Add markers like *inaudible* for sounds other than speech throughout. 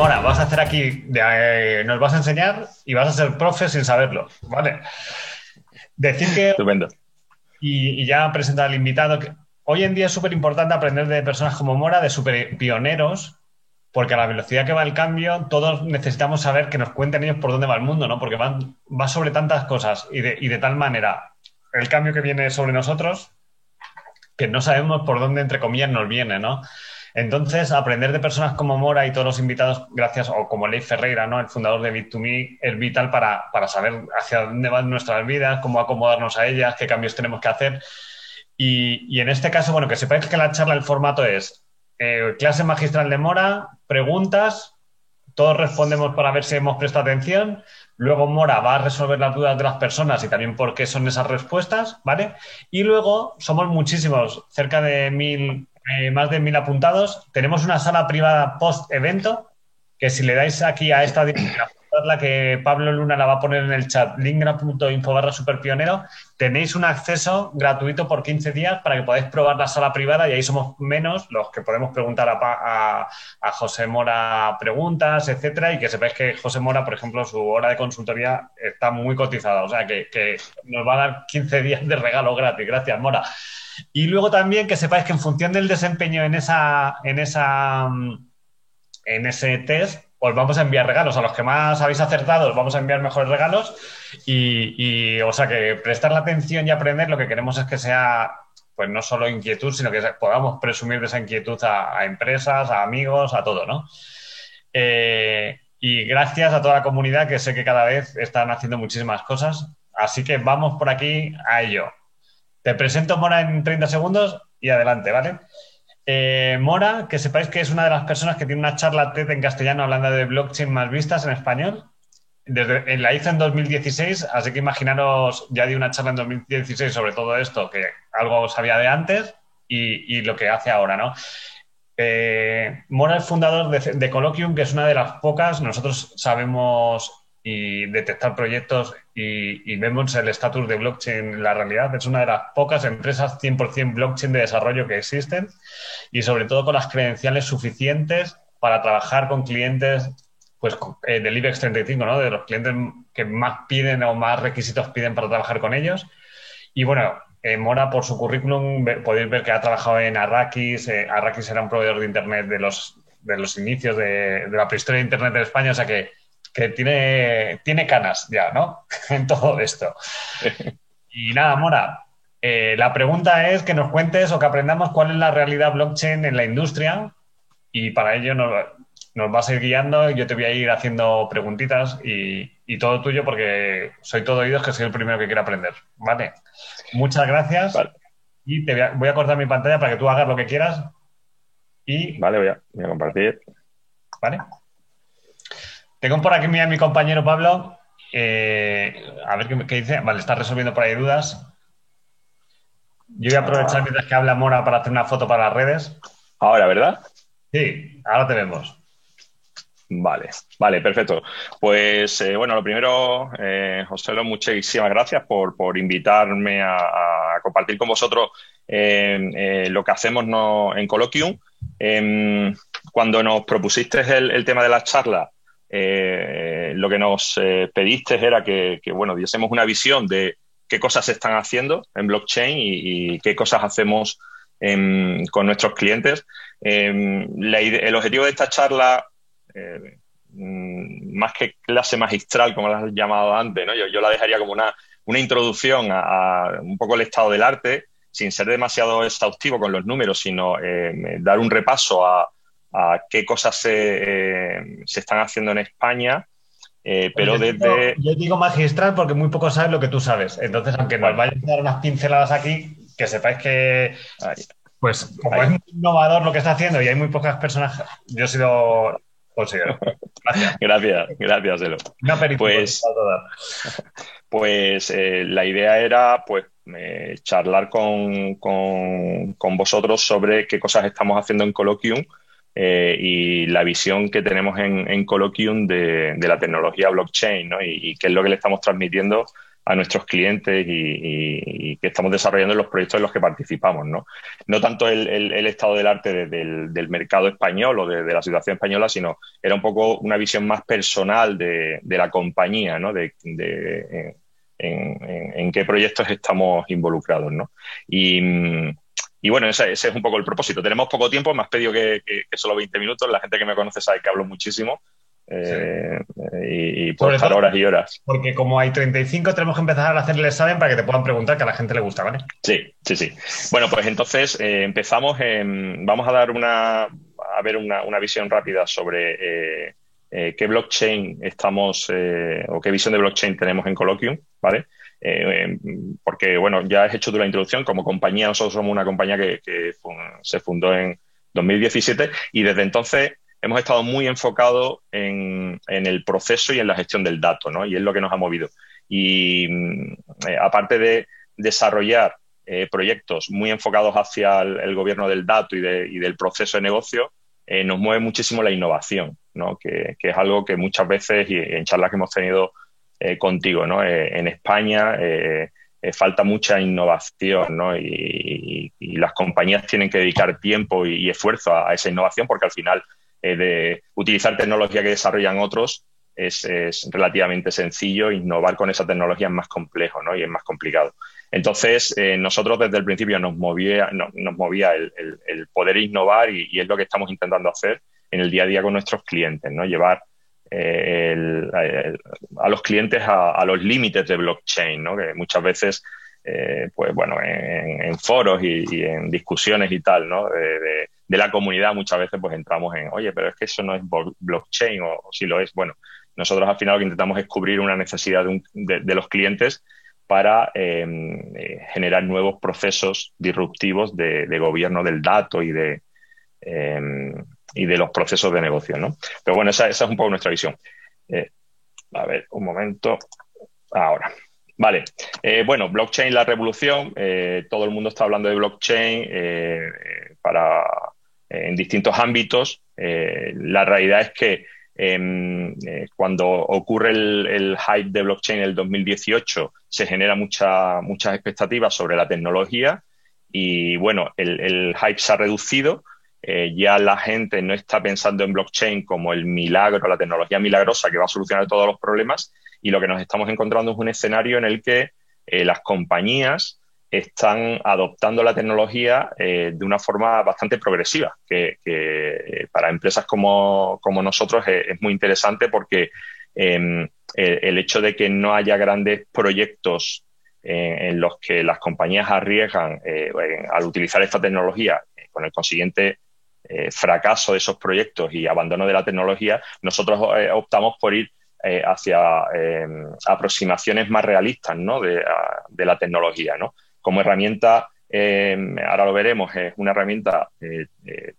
Mora, vas a hacer aquí, eh, nos vas a enseñar y vas a ser profe sin saberlo, ¿vale? Decir que... Estupendo. Y, y ya presentar al invitado, que hoy en día es súper importante aprender de personas como Mora, de superpioneros, porque a la velocidad que va el cambio, todos necesitamos saber que nos cuenten ellos por dónde va el mundo, ¿no? Porque van, va sobre tantas cosas y de, y de tal manera el cambio que viene sobre nosotros que no sabemos por dónde, entre comillas, nos viene, ¿no? Entonces, aprender de personas como Mora y todos los invitados, gracias, o como Leif Ferreira, ¿no? El fundador de Bit2Me, es vital para, para saber hacia dónde van nuestras vidas, cómo acomodarnos a ellas, qué cambios tenemos que hacer. Y, y en este caso, bueno, que sepáis que la charla, el formato es eh, clase magistral de Mora, preguntas, todos respondemos para ver si hemos prestado atención. Luego Mora va a resolver las dudas de las personas y también por qué son esas respuestas, ¿vale? Y luego somos muchísimos, cerca de mil, eh, más de mil apuntados. Tenemos una sala privada post-evento, que si le dais aquí a esta dirección, la que Pablo Luna la va a poner en el chat, lingra.info barra superpionero, tenéis un acceso gratuito por 15 días para que podáis probar la sala privada y ahí somos menos los que podemos preguntar a, a, a José Mora preguntas, etcétera, y que sepáis que José Mora, por ejemplo, su hora de consultoría está muy cotizada, o sea que, que nos va a dar 15 días de regalo gratis. Gracias, Mora. Y luego también que sepáis que en función del desempeño en esa, en esa, en ese test, os vamos a enviar regalos. A los que más habéis acertado, os vamos a enviar mejores regalos. Y, o sea, que prestar la atención y aprender lo que queremos es que sea, pues no solo inquietud, sino que podamos presumir de esa inquietud a, a empresas, a amigos, a todo, ¿no? Eh, y gracias a toda la comunidad que sé que cada vez están haciendo muchísimas cosas. Así que vamos por aquí a ello. Te presento Mora en 30 segundos y adelante, ¿vale? Eh, Mora, que sepáis que es una de las personas que tiene una charla TED en castellano hablando de blockchain más vistas en español. Desde, la hizo en 2016, así que imaginaros, ya di una charla en 2016 sobre todo esto, que algo sabía de antes y, y lo que hace ahora, ¿no? Eh, Mora es fundador de, de Colloquium, que es una de las pocas, nosotros sabemos y detectar proyectos y, y vemos el estatus de blockchain la realidad. Es una de las pocas empresas 100% blockchain de desarrollo que existen y sobre todo con las credenciales suficientes para trabajar con clientes pues eh, del IBEX 35, ¿no? De los clientes que más piden o más requisitos piden para trabajar con ellos. Y bueno, eh, Mora, por su currículum, ve, podéis ver que ha trabajado en Arrakis. Eh, Arrakis era un proveedor de Internet de los, de los inicios de, de la prehistoria de Internet en España, o sea que que tiene, tiene canas ya, ¿no? *laughs* en todo esto. Y nada, Mora, eh, la pregunta es que nos cuentes o que aprendamos cuál es la realidad blockchain en la industria y para ello nos, nos vas a ir guiando. Yo te voy a ir haciendo preguntitas y, y, todo tuyo porque soy todo oídos que soy el primero que quiere aprender. Vale. Muchas gracias. Vale. Y te voy a, voy a, cortar mi pantalla para que tú hagas lo que quieras. Y... Vale, voy a, voy a compartir. Vale. Tengo por aquí a mi compañero Pablo. Eh, a ver qué, qué, dice. Vale, está resolviendo por ahí dudas. Yo voy a aprovechar mientras que habla Mora para hacer una foto para las redes. Ahora, ¿verdad? Sí, ahora te vemos. Vale, vale, perfecto. Pues eh, bueno, lo primero, eh, José, muchísimas gracias por, por invitarme a, a, compartir con vosotros eh, lo que hacemos no, en Colloquium. Em, cuando nos propusiste el, el tema de la charla, eh, lo que nos eh, pediste era que, bueno, diésemos una visión de qué cosas se están haciendo en blockchain y, qué cosas hacemos en, con nuestros clientes. La, el objetivo de esta charla, eh, más que clase magistral, como la has llamado antes, yo, la dejaría como una, introducción a, un poco el estado del arte, sin ser demasiado exhaustivo con los números, sino dar un repaso a, a qué cosas se, eh, se, están haciendo en España. Eh, pero yo desde. Digo, yo digo magistral porque muy poco sabes lo que tú sabes. Entonces, aunque nos vayas a dar unas pinceladas aquí, que sepáis que. Pues, como Ahí. es muy innovador lo que está haciendo y hay muy pocas personas, yo he sido. Considero. Gracias. *laughs* gracias, gracias, Elo. Una pues, *laughs* pues eh, la idea era pues eh, charlar con, con, vosotros sobre qué cosas estamos haciendo en Colloquium eh, y la visión que tenemos en, en de, la tecnología blockchain ¿no? y, qué es lo que le estamos transmitiendo a nuestros clientes y, que estamos desarrollando en los proyectos en los que participamos. No, no tanto el, estado del arte del, mercado español o de, la situación española, sino era un poco una visión más personal de, la compañía, ¿no? de, en, qué proyectos estamos involucrados. ¿no? Y, bueno, ese, es un poco el propósito. Tenemos poco tiempo, me has pedido que, que solo 20 minutos. La gente que me conoce sabe que hablo muchísimo. Eh, y, por estar horas y horas. Porque como hay 35, tenemos que empezar a hacer el examen para que te puedan preguntar que a la gente le gusta, ¿vale? Sí, sí, sí. Bueno, pues entonces eh, empezamos, vamos a dar una, a ver una, visión rápida sobre eh, qué blockchain estamos o qué visión de blockchain tenemos en Colloquium, ¿vale? Porque, bueno, ya has hecho tú la introducción. Como compañía, nosotros somos una compañía que, que se fundó en 2017 y desde entonces hemos estado muy enfocados en, el proceso y en la gestión del dato, ¿no? Y es lo que nos ha movido. Y mm, eh, aparte de desarrollar eh, proyectos muy enfocados hacia el, gobierno del dato y, del proceso de negocio, eh, nos mueve muchísimo la innovación, ¿no? Que, es algo que muchas veces, y en charlas que hemos tenido contigo, ¿no? en España falta mucha innovación, ¿no? Y, las compañías tienen que dedicar tiempo y, esfuerzo a, esa innovación porque al final eh, de utilizar tecnología que desarrollan otros es, relativamente sencillo, innovar con esa tecnología es más complejo ¿no? y es más complicado. Entonces, eh, nosotros desde el principio nos movía, nos movía el, poder innovar y, es lo que estamos intentando hacer en el día a día con nuestros clientes, ¿no? llevar eh, a los clientes a, los límites de blockchain, ¿no? que muchas veces pues bueno, en, foros y, en discusiones y tal, ¿no? de, de la comunidad muchas veces pues entramos en, oye, pero es que eso no es blockchain o, si lo es. Bueno, nosotros al final lo que intentamos es cubrir una necesidad de, los clientes para em, eh, generar nuevos procesos disruptivos de, gobierno del dato y de, em, y de los procesos de negocio, ¿no? Pero bueno, esa, es un poco nuestra visión. Eh, a ver, un momento. Ahora. Vale. Eh, bueno, blockchain, la revolución. todo el mundo está hablando de blockchain para en distintos ámbitos. Eh, la realidad es que em, eh, cuando ocurre el, hype de blockchain en el 2018 se genera mucha, muchas expectativas sobre la tecnología y bueno, el, hype se ha reducido. Eh, ya la gente no está pensando en blockchain como el milagro, la tecnología milagrosa que va a solucionar todos los problemas y lo que nos estamos encontrando es un escenario en el que las compañías están adoptando la tecnología eh, de una forma bastante progresiva, que, eh, para empresas como, nosotros es, muy interesante porque em, el, hecho de que no haya grandes proyectos eh, en los que las compañías arriesgan al utilizar esta tecnología con el consiguiente fracaso de esos proyectos y abandono de la tecnología, nosotros optamos por ir hacia em, aproximaciones más realistas de, la tecnología, ¿no? como herramienta, eh, ahora lo veremos, es una herramienta eh, eh,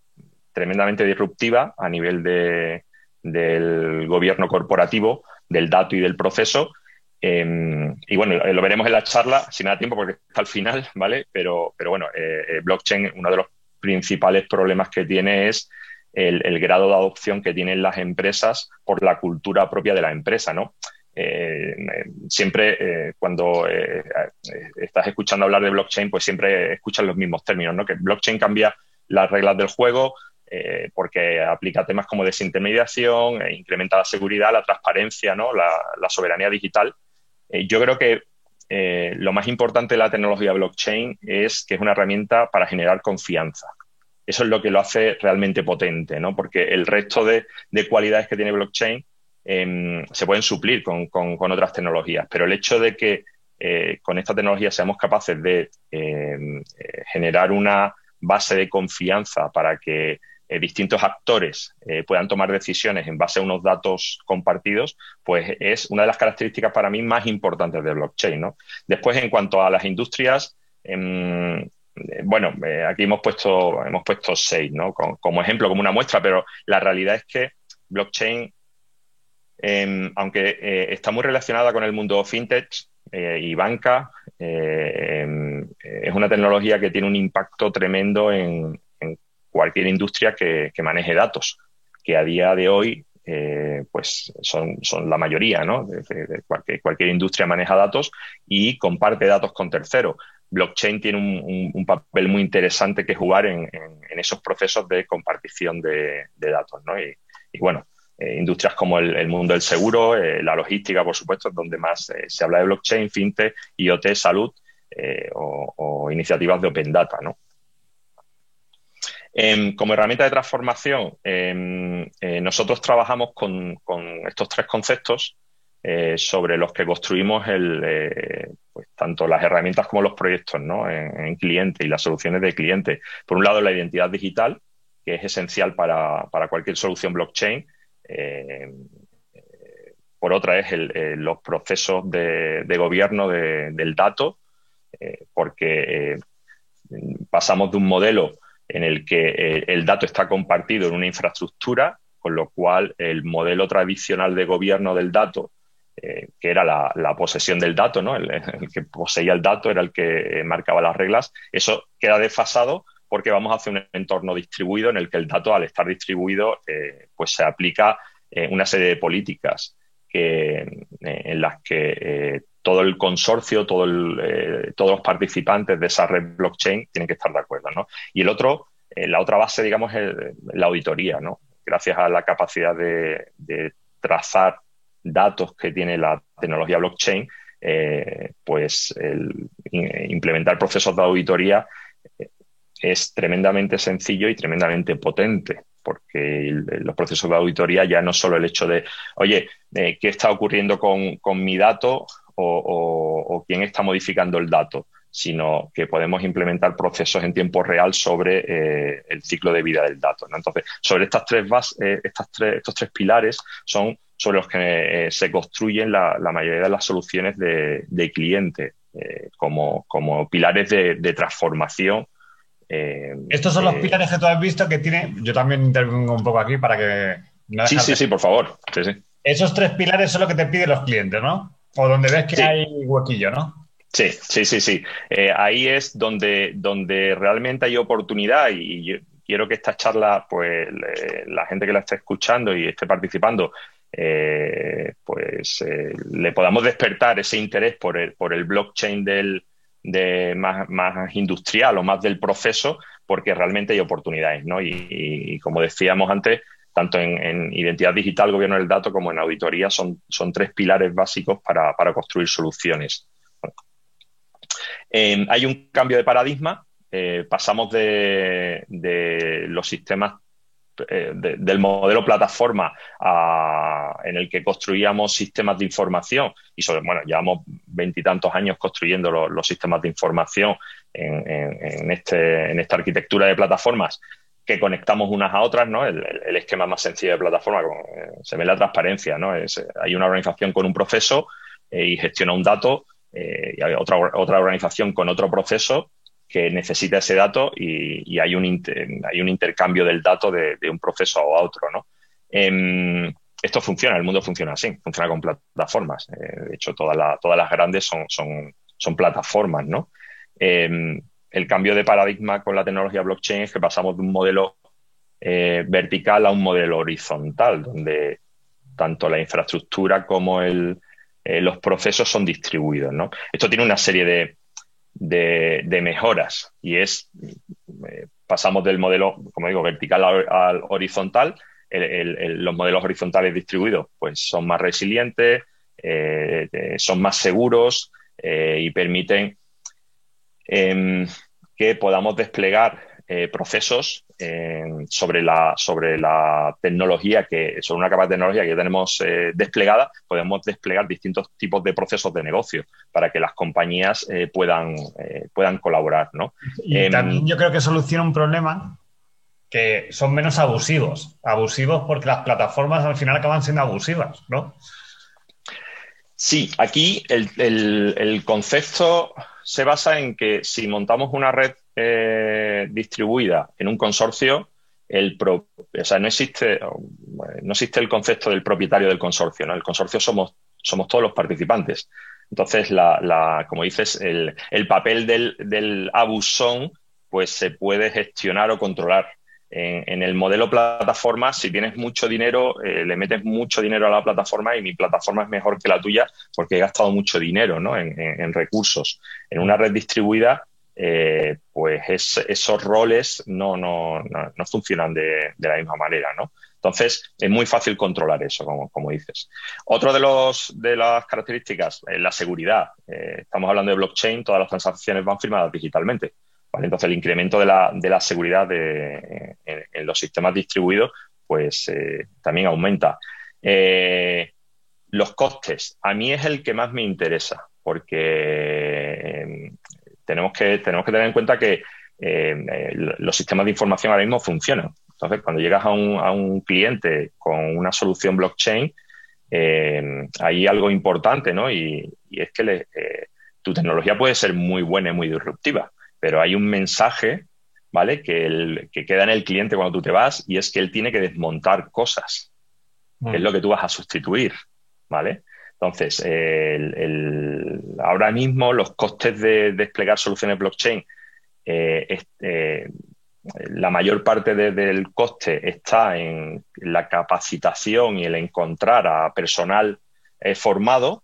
tremendamente disruptiva a nivel de, del gobierno corporativo, del dato y del proceso. y bueno, lo veremos en la charla, sin nada tiempo porque está al final, ¿vale? Pero, pero bueno, blockchain, uno de los principales problemas que tiene es el, grado de adopción que tienen las empresas por la cultura propia de la empresa, ¿no? Eh, siempre eh, cuando eh, estás escuchando hablar de blockchain, pues siempre escuchas los mismos términos, ¿no? Que blockchain cambia las reglas del juego porque aplica temas como desintermediación, incrementa la seguridad, la transparencia, ¿no? La, soberanía digital. yo creo que lo más importante de la tecnología blockchain es que es una herramienta para generar confianza. Eso es lo que lo hace realmente potente, ¿no? Porque el resto de, de cualidades que tiene blockchain Em, se pueden suplir con, otras tecnologías, pero el hecho de que eh, con esta tecnología seamos capaces de em, eh, generar una base de confianza para que eh, distintos actores puedan tomar decisiones en base a unos datos compartidos, pues es una de las características para mí más importantes de blockchain. Después, en cuanto a las industrias, em, bueno, aquí hemos puesto, hemos puesto seis, ¿no? como ejemplo, como una muestra, pero la realidad es que blockchain Em, aunque eh, está muy relacionada con el mundo fintech, y banca em, es una tecnología que tiene un impacto tremendo en, cualquier industria que, maneje datos, que a día de hoy pues son, son, la mayoría, ¿no? De, cualquier, cualquier, industria maneja datos y comparte datos con terceros blockchain tiene un, papel muy interesante que jugar en, esos procesos de compartición de, datos. ¿no? Y, bueno, eh, industrias como el, mundo del seguro, eh, la logística, por supuesto, es donde más eh, se habla de blockchain, fintech, IoT, salud o, iniciativas de open data. ¿no? Em, como herramienta de transformación, em, nosotros trabajamos con, estos tres conceptos sobre los que construimos el, pues, tanto las herramientas como los proyectos en, cliente y las soluciones de cliente. Por un lado, la identidad digital, que es esencial para, cualquier solución blockchain. Eh, por otra es eh, los procesos de, gobierno del dato, eh, porque pasamos de un modelo en el que el dato está compartido en una infraestructura, con lo cual el modelo tradicional de gobierno del dato eh, que era la, posesión del dato, ¿no? El, que poseía el dato era el que marcaba las reglas. Eso queda desfasado porque vamos hacia un entorno distribuido en el que el dato, al estar distribuido, eh, pues se aplica eh, una serie de políticas que, en las que todo el consorcio, todo todos los participantes de esa red blockchain tienen que estar de acuerdo. ¿no? Y el otro, la otra base, digamos, es la auditoría. ¿no? Gracias a la capacidad de, trazar datos que tiene la tecnología blockchain, eh, pues el, implementar procesos de auditoría eh, es tremendamente sencillo y tremendamente potente, porque los procesos de auditoría ya no solo el hecho de, oye, eh, ¿qué está ocurriendo con, mi dato o, quién está modificando el dato? sino que podemos implementar procesos en tiempo real sobre el ciclo de vida del dato. Entonces, sobre estas tres bases, estas tres, estos tres pilares son sobre los que eh, se construyen la, mayoría de las soluciones de, cliente eh, como, pilares de, transformación. Eh, Estos son los pilares que tú has visto que tiene. Yo también intervengo un poco aquí para que. sí, sí, sí, por favor. Esos tres pilares son los que te piden los clientes, ¿no? O donde ves que hay huequillo, ¿no? Sí, sí, sí, sí. ahí es donde, donde realmente hay oportunidad y, yo quiero que esta charla, pues la gente que la esté escuchando y esté participando, eh, pues eh, le podamos despertar ese interés por el, por el blockchain del, de más, más, industrial o más del proceso, porque realmente hay oportunidades, ¿no? Y, como decíamos antes, tanto en, identidad digital, gobierno del dato, como en auditoría, son, son tres pilares básicos para, construir soluciones. Eh, hay un cambio de paradigma. pasamos de, de, los sistemas eh, del modelo plataforma en el que construíamos sistemas de información y sobre, bueno, llevamos veintitantos años construyendo los sistemas de información en, este, en esta arquitectura de plataformas que conectamos unas a otras, ¿no? El, esquema más sencillo de plataforma, eh, se ve la transparencia, ¿no? Es, hay una organización con un proceso eh, y gestiona un dato y hay otra, otra organización con otro proceso que necesita ese dato y, hay, un hay un intercambio del dato de, un proceso a otro, ¿no? Em, esto funciona, el mundo funciona así, funciona con plataformas. Eh, de hecho, todas, todas las grandes son, son, son plataformas, ¿no? El cambio de paradigma con la tecnología blockchain es que pasamos de un modelo eh, vertical a un modelo horizontal, donde tanto la infraestructura como el, eh, los procesos son distribuidos. Esto tiene una serie de, mejoras y es, eh, pasamos del modelo, como digo, vertical al, horizontal. los modelos horizontales distribuidos pues son más resilientes, son más seguros y permiten em, que podamos desplegar procesos sobre, la, sobre la tecnología, que, sobre una capa de tecnología que tenemos eh, desplegada, podemos desplegar distintos tipos de procesos de negocio para que las compañías eh, puedan, eh, puedan colaborar. ¿no? Y em, también yo creo que soluciona un problema que son menos abusivos. Abusivos porque las plataformas al final acaban siendo abusivas, ¿no? Sí, aquí el, el concepto se basa en que si montamos una red eh, distribuida en un consorcio, el o sea, no existe, no existe el concepto del propietario del consorcio, ¿no? El consorcio somos, somos todos los participantes. Entonces, la, como dices, el, papel del, del abusón pues se puede gestionar o controlar. En, el modelo plataforma, si tienes mucho dinero, eh, le metes mucho dinero a la plataforma y mi plataforma es mejor que la tuya porque he gastado mucho dinero en, recursos. En una red distribuida, eh, pues esos roles no, no, no, funcionan de, la misma manera. ¿no? Entonces, es muy fácil controlar eso, como, como dices. Otro de, los, de las características, es la seguridad. Eh, estamos hablando de blockchain, todas las transacciones van firmadas digitalmente. Entonces, el incremento de la, de la seguridad de, en, los sistemas distribuidos, pues eh, también aumenta. Eh, los costes, a mí es el que más me interesa, porque eh, tenemos, que, tenemos que tener en cuenta que los sistemas de información ahora mismo funcionan. Entonces, cuando llegas a un, a un cliente con una solución blockchain, hay algo importante, ¿no? Y, y es que tu tecnología puede ser muy buena y muy disruptiva pero hay un mensaje, ¿vale? Que, el, que queda en el cliente cuando tú te vas y es que él tiene que desmontar cosas, que es mm. lo que tú vas a sustituir, ¿vale? Entonces, ahora mismo los costes de, desplegar soluciones blockchain, eh, eh, la mayor parte del coste está en la capacitación y el encontrar a personal eh, formado,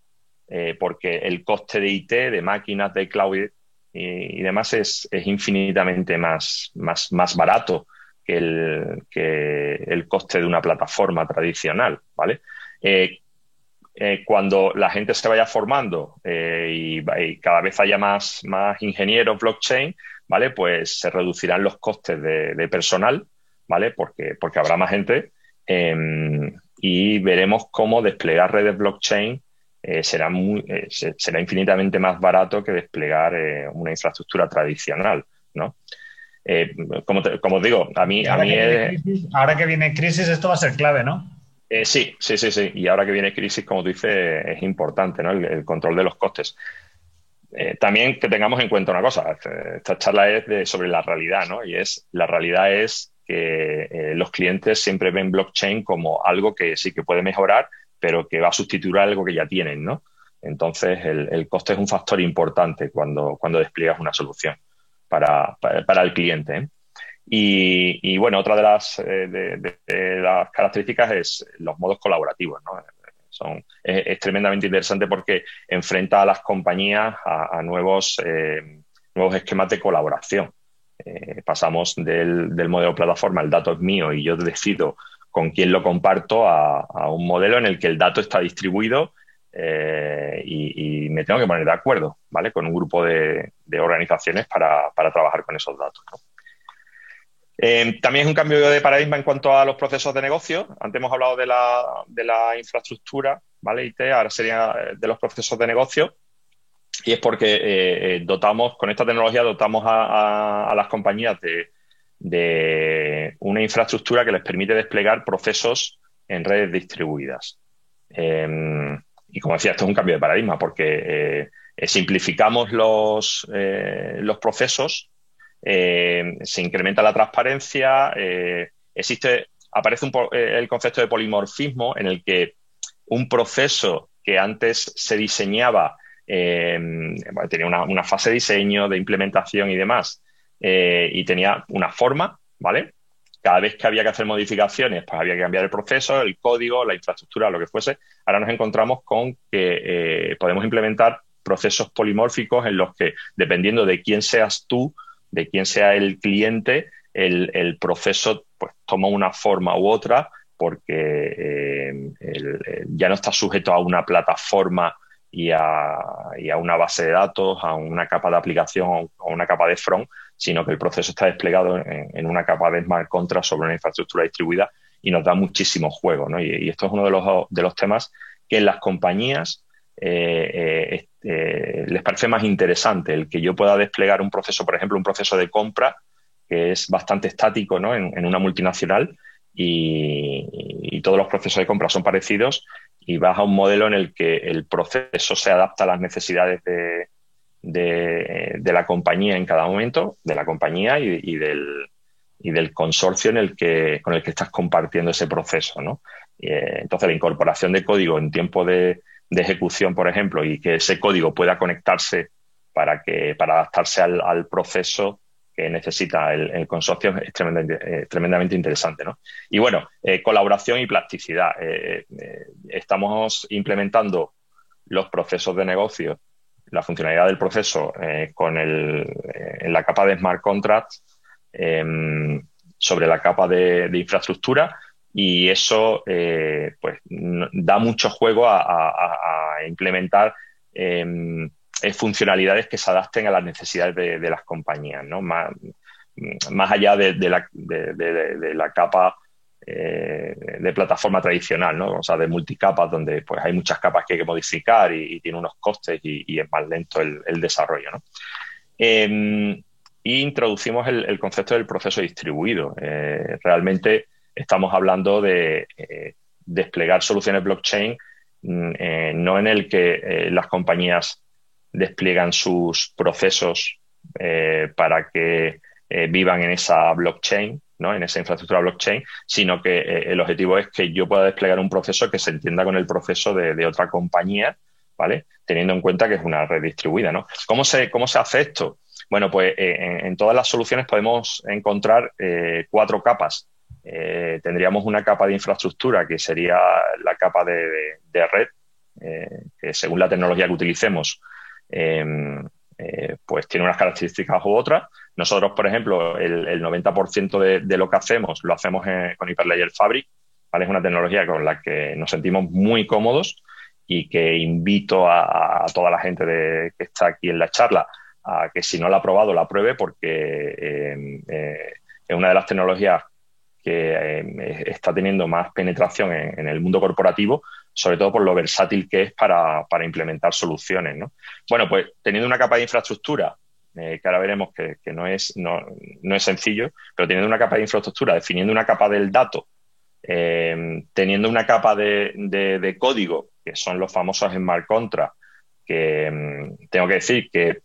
porque el coste de IT, de máquinas, de cloud y, demás es, infinitamente más, más, más barato que el, que el coste de una plataforma tradicional, ¿vale? Eh, eh, cuando la gente se vaya formando eh, y, cada vez haya más, más ingenieros blockchain, ¿vale? Pues se reducirán los costes de, personal, ¿vale? Porque, porque habrá más gente em, y veremos cómo desplegar redes blockchain eh, será, muy, eh, será infinitamente más barato que desplegar eh, una infraestructura tradicional, ¿no? como, como digo, a mí... Ahora, a mí que ahora que viene crisis, esto va a ser clave, ¿no? sí, sí, sí, sí. Y ahora que viene crisis, como tú dices, es importante, ¿no? El, control de los costes. también que tengamos en cuenta una cosa, esta charla es sobre la realidad, ¿no? Y es, la realidad es que los clientes siempre ven blockchain como algo que sí que puede mejorar, pero que va a sustituir algo que ya tienen, ¿no? Entonces, el, coste es un factor importante cuando, cuando despliegas una solución para, el cliente. ¿eh? Y, bueno, otra de las, eh, de, las características es los modos colaborativos, ¿no? Son, es, tremendamente interesante porque enfrenta a las compañías a, nuevos, eh, nuevos esquemas de colaboración. pasamos del, del modelo plataforma, el dato es mío y yo decido con quién lo comparto a, un modelo en el que el dato está distribuido eh, y, me tengo que poner de acuerdo, ¿vale? Con un grupo de, organizaciones para, trabajar con esos datos. Eh, también es un cambio de paradigma en cuanto a los procesos de negocio. Antes hemos hablado de la, infraestructura, ¿vale? IT, ahora sería de los procesos de negocio. Y es porque eh, dotamos, con esta tecnología, dotamos a las compañías de, de una infraestructura que les permite desplegar procesos en redes distribuidas. Em, y como decía, esto es un cambio de paradigma porque eh, simplificamos los, eh, los procesos, eh, se incrementa la transparencia, existe, aparece el concepto de polimorfismo en el que un proceso que antes se diseñaba, em, tenía una, una, fase de diseño, de implementación y demás, eh, y tenía una forma, ¿vale? Cada vez que había que hacer modificaciones, pues había que cambiar el proceso, el código, la infraestructura, lo que fuese. Ahora nos encontramos con que eh, podemos implementar procesos polimórficos en los que, dependiendo de quién seas tú, de quién sea el cliente, el, proceso pues, toma una forma u otra porque eh, ya no está sujeto a una plataforma y a, y a, una base de datos, a una capa de aplicación o una capa de front, sino que el proceso está desplegado en, una capa de smart contract sobre una infraestructura distribuida y nos da muchísimo juego. ¿no? Y, esto es uno de los, de los temas que en las compañías eh, eh, eh, les parece más interesante, el que yo pueda desplegar un proceso, por ejemplo, un proceso de compra que es bastante estático ¿no? en, una multinacional y, todos los procesos de compra son parecidos y vas a un modelo en el que el proceso se adapta a las necesidades de, de, la compañía en cada momento, de la compañía y, del, y del consorcio en el que, con el que estás compartiendo ese proceso. ¿no? Eh, entonces, la incorporación de código en tiempo de, ejecución, por ejemplo, y que ese código pueda conectarse para, que, para adaptarse al, proceso que necesita el, consorcio es tremendamente, eh, tremendamente, interesante. ¿no? Y bueno, eh, colaboración y plasticidad. Estamos implementando los procesos de negocio, la funcionalidad del proceso con el, en la capa de smart contracts em, sobre la capa de, infraestructura y eso pues da mucho juego a, implementar em, eh, funcionalidades que se adapten a las necesidades de, las compañías, ¿no? Más, más allá de, la, de, la, capa eh, de plataforma tradicional, ¿no? O sea, de multicapas, donde pues hay muchas capas que hay que modificar y, tiene unos costes y, es más lento el, desarrollo. Em, y introducimos el, concepto del proceso distribuido. Eh, realmente estamos hablando de desplegar soluciones blockchain mm, no en el que las compañías despliegan sus procesos eh, para que eh, vivan en esa blockchain, ¿no? en esa infraestructura blockchain, sino que eh, el objetivo es que yo pueda desplegar un proceso que se entienda con el proceso de, otra compañía, ¿vale? Teniendo en cuenta que es una red distribuida, ¿no? ¿Cómo se, cómo se hace esto? Bueno, pues en, todas las soluciones podemos encontrar cuatro capas. tendríamos una capa de infraestructura que sería la capa de, de red, que según la tecnología que utilicemos, Em, eh, pues tiene unas características u otras. Nosotros, por ejemplo, el, 90% de, lo que hacemos lo hacemos con Hyperledger Fabric. ¿vale? Es una tecnología con la que nos sentimos muy cómodos y que invito a, toda la gente que está aquí en la charla a que si no la ha probado, la pruebe porque eh, es una de las tecnologías que em, está teniendo más penetración en, el mundo corporativo sobre todo por lo versátil que es para, implementar soluciones. ¿no? Bueno, pues teniendo una capa de infraestructura, eh, que ahora veremos que, no, es, no, es sencillo, pero teniendo una capa de infraestructura, definiendo una capa del dato, eh, teniendo una capa de, código, que son los famosos smart contracts, que mm, tengo que decir que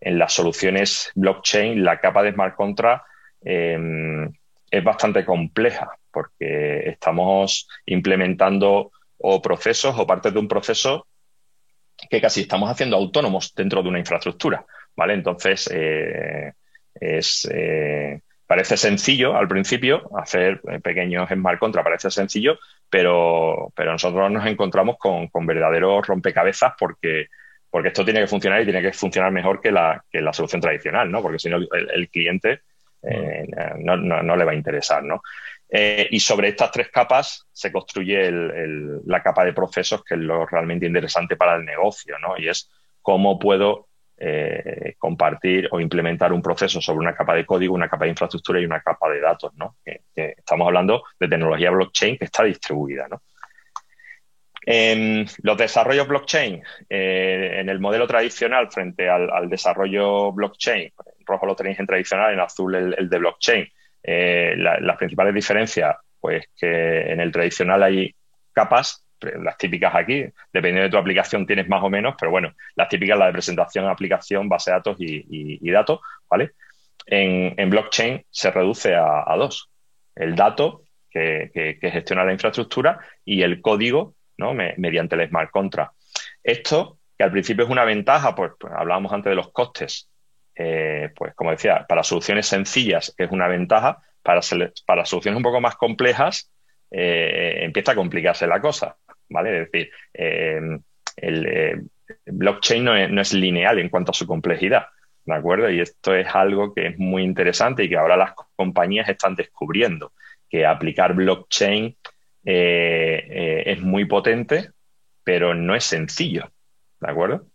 en las soluciones blockchain la capa de smart contract eh, es bastante compleja porque estamos implementando o procesos o partes de un proceso que casi estamos haciendo autónomos dentro de una infraestructura, ¿vale? Entonces, eh, es, eh, parece sencillo al principio, hacer pequeños smart contra parece sencillo, pero, pero nosotros nos encontramos con, verdaderos rompecabezas porque, porque esto tiene que funcionar y tiene que funcionar mejor que la, que la solución tradicional, ¿no? Porque si no, el, cliente eh, no, no, le va a interesar, ¿no? Eh, y sobre estas tres capas se construye la capa de procesos, que es lo realmente interesante para el negocio, ¿no? Y es cómo puedo eh, compartir o implementar un proceso sobre una capa de código, una capa de infraestructura y una capa de datos, ¿no? estamos hablando de tecnología blockchain que está distribuida, ¿no? En los desarrollos blockchain, eh, en el modelo tradicional frente al, desarrollo blockchain, en rojo lo tenéis en tradicional, en azul el de blockchain, eh, las principales diferencias, pues que en el tradicional hay capas, las típicas aquí, dependiendo de tu aplicación tienes más o menos, pero bueno, las típicas, la de presentación, aplicación, base de datos y, datos, ¿vale? En, blockchain se reduce a, dos. El dato, que, gestiona la infraestructura, y el código, ¿no? mediante el smart contract. Esto, que al principio es una ventaja, pues, pues hablábamos antes de los costes, eh, pues como decía, para soluciones sencillas es una ventaja, para, para soluciones un poco más complejas eh, empieza a complicarse la cosa, ¿vale? Es decir, eh, el blockchain no es, no es, lineal en cuanto a su complejidad, ¿de acuerdo? Y esto es algo que es muy interesante y que ahora las compañías están descubriendo, que aplicar blockchain es muy potente, pero no es sencillo, ¿de acuerdo?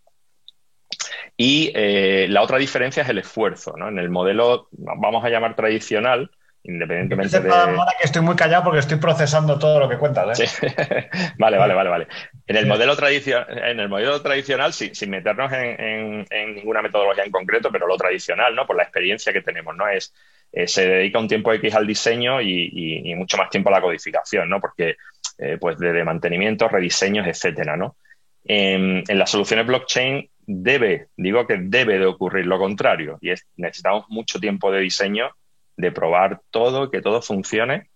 Y eh, la otra diferencia es el esfuerzo. ¿no? En el modelo, vamos a llamar tradicional, independientemente de... que estoy muy callado porque estoy procesando todo lo que cuentas. ¿eh? *laughs* vale, vale, vale, vale. En el modelo, en el modelo tradicional, sin meternos en, ninguna metodología en concreto, pero lo tradicional, ¿no? Por la experiencia que tenemos, ¿no? Es, eh, se dedica un tiempo X al diseño y, mucho más tiempo a la codificación, ¿no? Porque, pues, de mantenimiento, rediseños, etcétera, ¿no? En, en, las soluciones blockchain debe, digo que debe de ocurrir lo contrario, y es necesitamos mucho tiempo de diseño, de probar todo, que todo funcione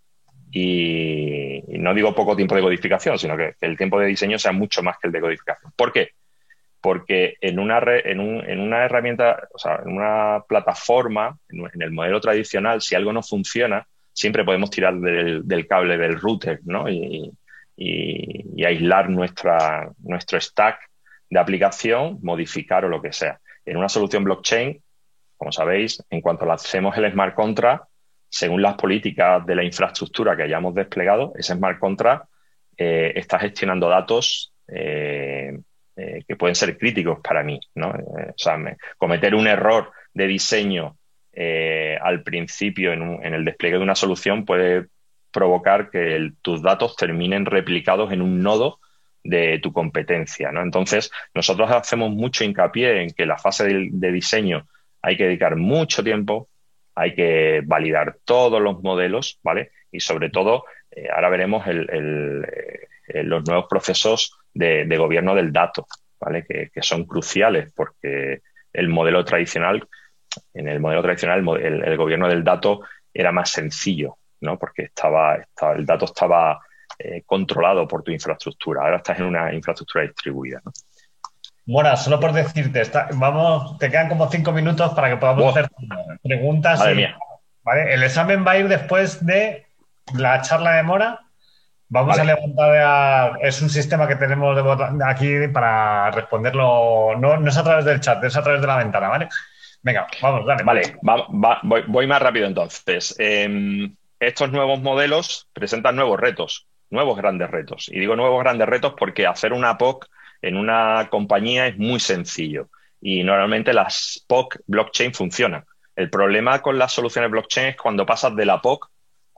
y, no digo poco tiempo de codificación, sino que, el tiempo de diseño sea mucho más que el de codificación. ¿Por qué? Porque en una, en, una herramienta, o sea, en una plataforma, en, el modelo tradicional, si algo no funciona, siempre podemos tirar del, cable del router ¿no? y, aislar nuestra, nuestro stack de aplicación, modificar o lo que sea. En una solución blockchain, como sabéis, en cuanto hacemos el smart contract, según las políticas de la infraestructura que hayamos desplegado, ese smart contract eh, está gestionando datos eh, eh, que pueden ser críticos para mí. ¿no? o sea, cometer un error de diseño al principio en, en, el despliegue de una solución puede provocar que tus datos terminen replicados en un nodo de tu competencia. ¿no? Entonces, nosotros hacemos mucho hincapié en que la fase de, diseño hay que dedicar mucho tiempo, hay que validar todos los modelos, ¿vale? Y sobre todo, eh, ahora veremos eh, los nuevos procesos de, gobierno del dato, ¿vale? Que, son cruciales porque el modelo tradicional, en el modelo tradicional, el gobierno del dato era más sencillo, ¿no? Porque estaba, el dato estaba eh, controlado por tu infraestructura. Ahora estás en una infraestructura distribuida, ¿no? Mora, solo por decirte, vamos, te quedan como cinco minutos para que podamos hacer preguntas. ¿vale? El examen va a ir después de la charla de Mora. Vamos a levantar, es un sistema que tenemos de aquí para responderlo, no, no, es a través del chat, es a través de la ventana, ¿vale? Venga, vamos, dale. Vale, voy, más rápido entonces. Em, estos nuevos modelos presentan nuevos retos, nuevos grandes retos. Y digo nuevos grandes retos porque hacer una POC en una compañía es muy sencillo y normalmente las POC blockchain funcionan. El problema con las soluciones blockchain es cuando pasas de la POC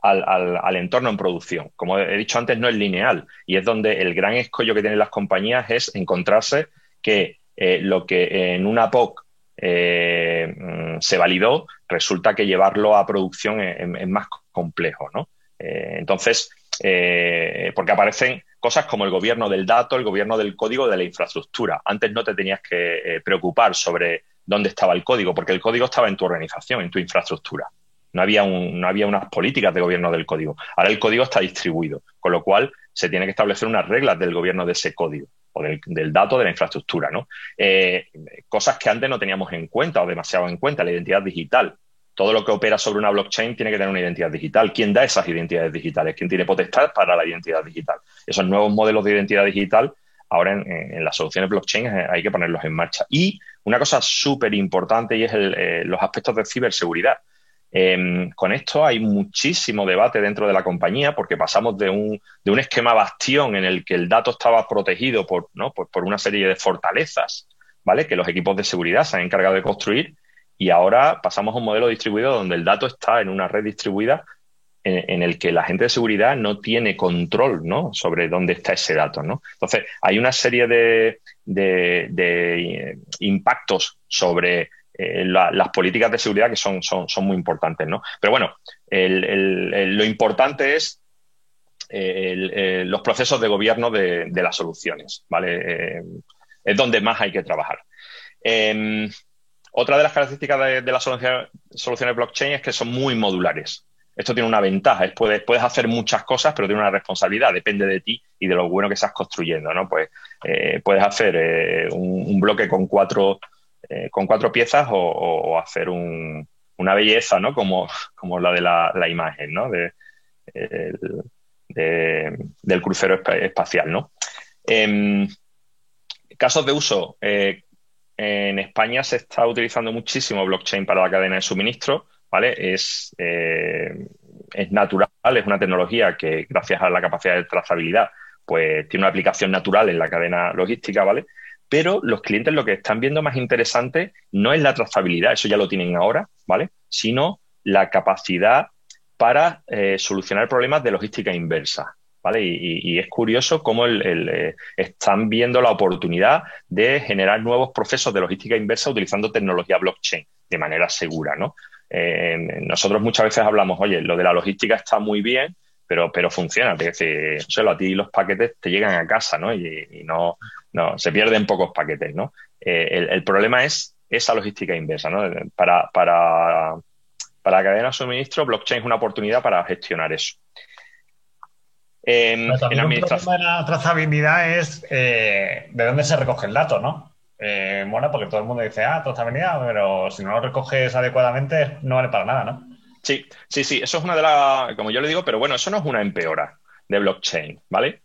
al, entorno en producción. Como he dicho antes, no es lineal y es donde el gran escollo que tienen las compañías es encontrarse que eh, lo que en una POC eh, mm, se validó, resulta que llevarlo a producción es, más complejo, ¿no? Eh, entonces, eh, porque aparecen cosas como el gobierno del dato, el gobierno del código de la infraestructura. Antes no te tenías que preocupar sobre dónde estaba el código, porque el código estaba en tu organización, en tu infraestructura. No había, no había unas políticas de gobierno del código. Ahora el código está distribuido, con lo cual se tiene que establecer unas reglas del gobierno de ese código o del, dato de la infraestructura, ¿no? Eh, cosas que antes no teníamos en cuenta o demasiado en cuenta, la identidad digital. Todo lo que opera sobre una blockchain tiene que tener una identidad digital. ¿Quién da esas identidades digitales? ¿Quién tiene potestad para la identidad digital? Esos nuevos modelos de identidad digital, ahora en, las soluciones blockchain eh, hay que ponerlos en marcha. Y una cosa súper importante y es eh, los aspectos de ciberseguridad. Em, con esto hay muchísimo debate dentro de la compañía porque pasamos de un, de un esquema bastión en el que el dato estaba protegido por, ¿no? por, una serie de fortalezas, ¿vale? Que los equipos de seguridad se han encargado de construir y ahora pasamos a un modelo distribuido donde el dato está en una red distribuida en, el que la gente de seguridad no tiene control ¿no? sobre dónde está ese dato. ¿no? Entonces, hay una serie de, de, de impactos sobre eh, las políticas de seguridad que son, son, son, muy importantes, ¿no? Pero bueno, lo importante es eh, los procesos de gobierno de, las soluciones, ¿vale? Eh, es donde más hay que trabajar. Em, otra de las características de, las soluciones, blockchain es que son muy modulares. Esto tiene una ventaja, es puedes, puedes hacer muchas cosas, pero tiene una responsabilidad, depende de ti y de lo bueno que estás construyendo, ¿no? Pues puedes hacer un, bloque con cuatro eh, con cuatro piezas o, hacer una belleza, ¿no? Como, la de la, imagen, ¿no? De, del crucero espacial, ¿no? En casos de uso, eh, en España se está utilizando muchísimo blockchain para la cadena de suministro, ¿vale? Es, eh, es natural, es una tecnología que gracias a la capacidad de trazabilidad, pues tiene una aplicación natural en la cadena logística, ¿vale? Pero los clientes lo que están viendo más interesante no es la trazabilidad, eso ya lo tienen ahora, ¿vale? Sino la capacidad para eh, solucionar problemas de logística inversa. ¿Vale? Y, es curioso cómo eh, están viendo la oportunidad de generar nuevos procesos de logística inversa utilizando tecnología blockchain de manera segura, ¿no? Eh, nosotros muchas veces hablamos, oye, lo de la logística está muy bien, pero, pero funciona. Es decir, a ti los paquetes te llegan a casa, ¿no? y no, no, se pierden pocos paquetes, ¿no? Eh, el, problema es esa logística inversa, ¿no? Para, para, para la cadena de suministro, blockchain es una oportunidad para gestionar eso. en administración. de la trazabilidad es eh, de dónde se recoge el dato, ¿no? Eh, mola porque todo el mundo dice, ah, trazabilidad, pero si no lo recoges adecuadamente no vale para nada, ¿no? Sí, sí, sí, eso es una de las, como yo le digo, pero bueno, eso no es una empeora de blockchain, ¿vale?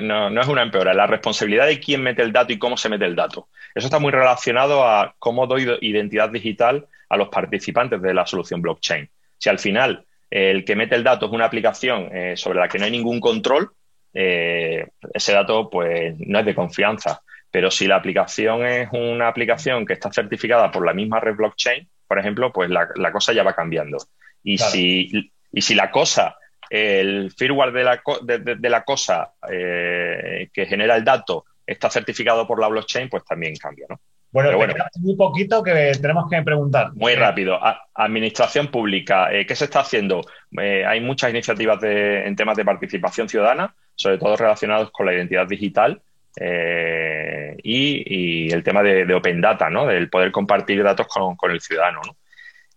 No, no, es una empeora, la responsabilidad de quién mete el dato y cómo se mete el dato. Eso está muy relacionado a cómo doy identidad digital a los participantes de la solución blockchain. Si al final el que mete el dato es una aplicación eh, sobre la que no hay ningún control, eh, ese dato pues no es de confianza. Pero si la aplicación es una aplicación que está certificada por la misma red blockchain, por ejemplo, pues la, cosa ya va cambiando. Y, si, y si la cosa, el firmware de la, de, la cosa eh, que genera el dato está certificado por la blockchain, pues también cambia, ¿no? Bueno, bueno muy poquito que tenemos que preguntar. Muy rápido. administración pública, eh, ¿qué se está haciendo? Eh, hay muchas iniciativas en temas de participación ciudadana, sobre todo relacionados con la identidad digital eh, y, el tema de, Open Data, ¿no? Del poder compartir datos con, el ciudadano.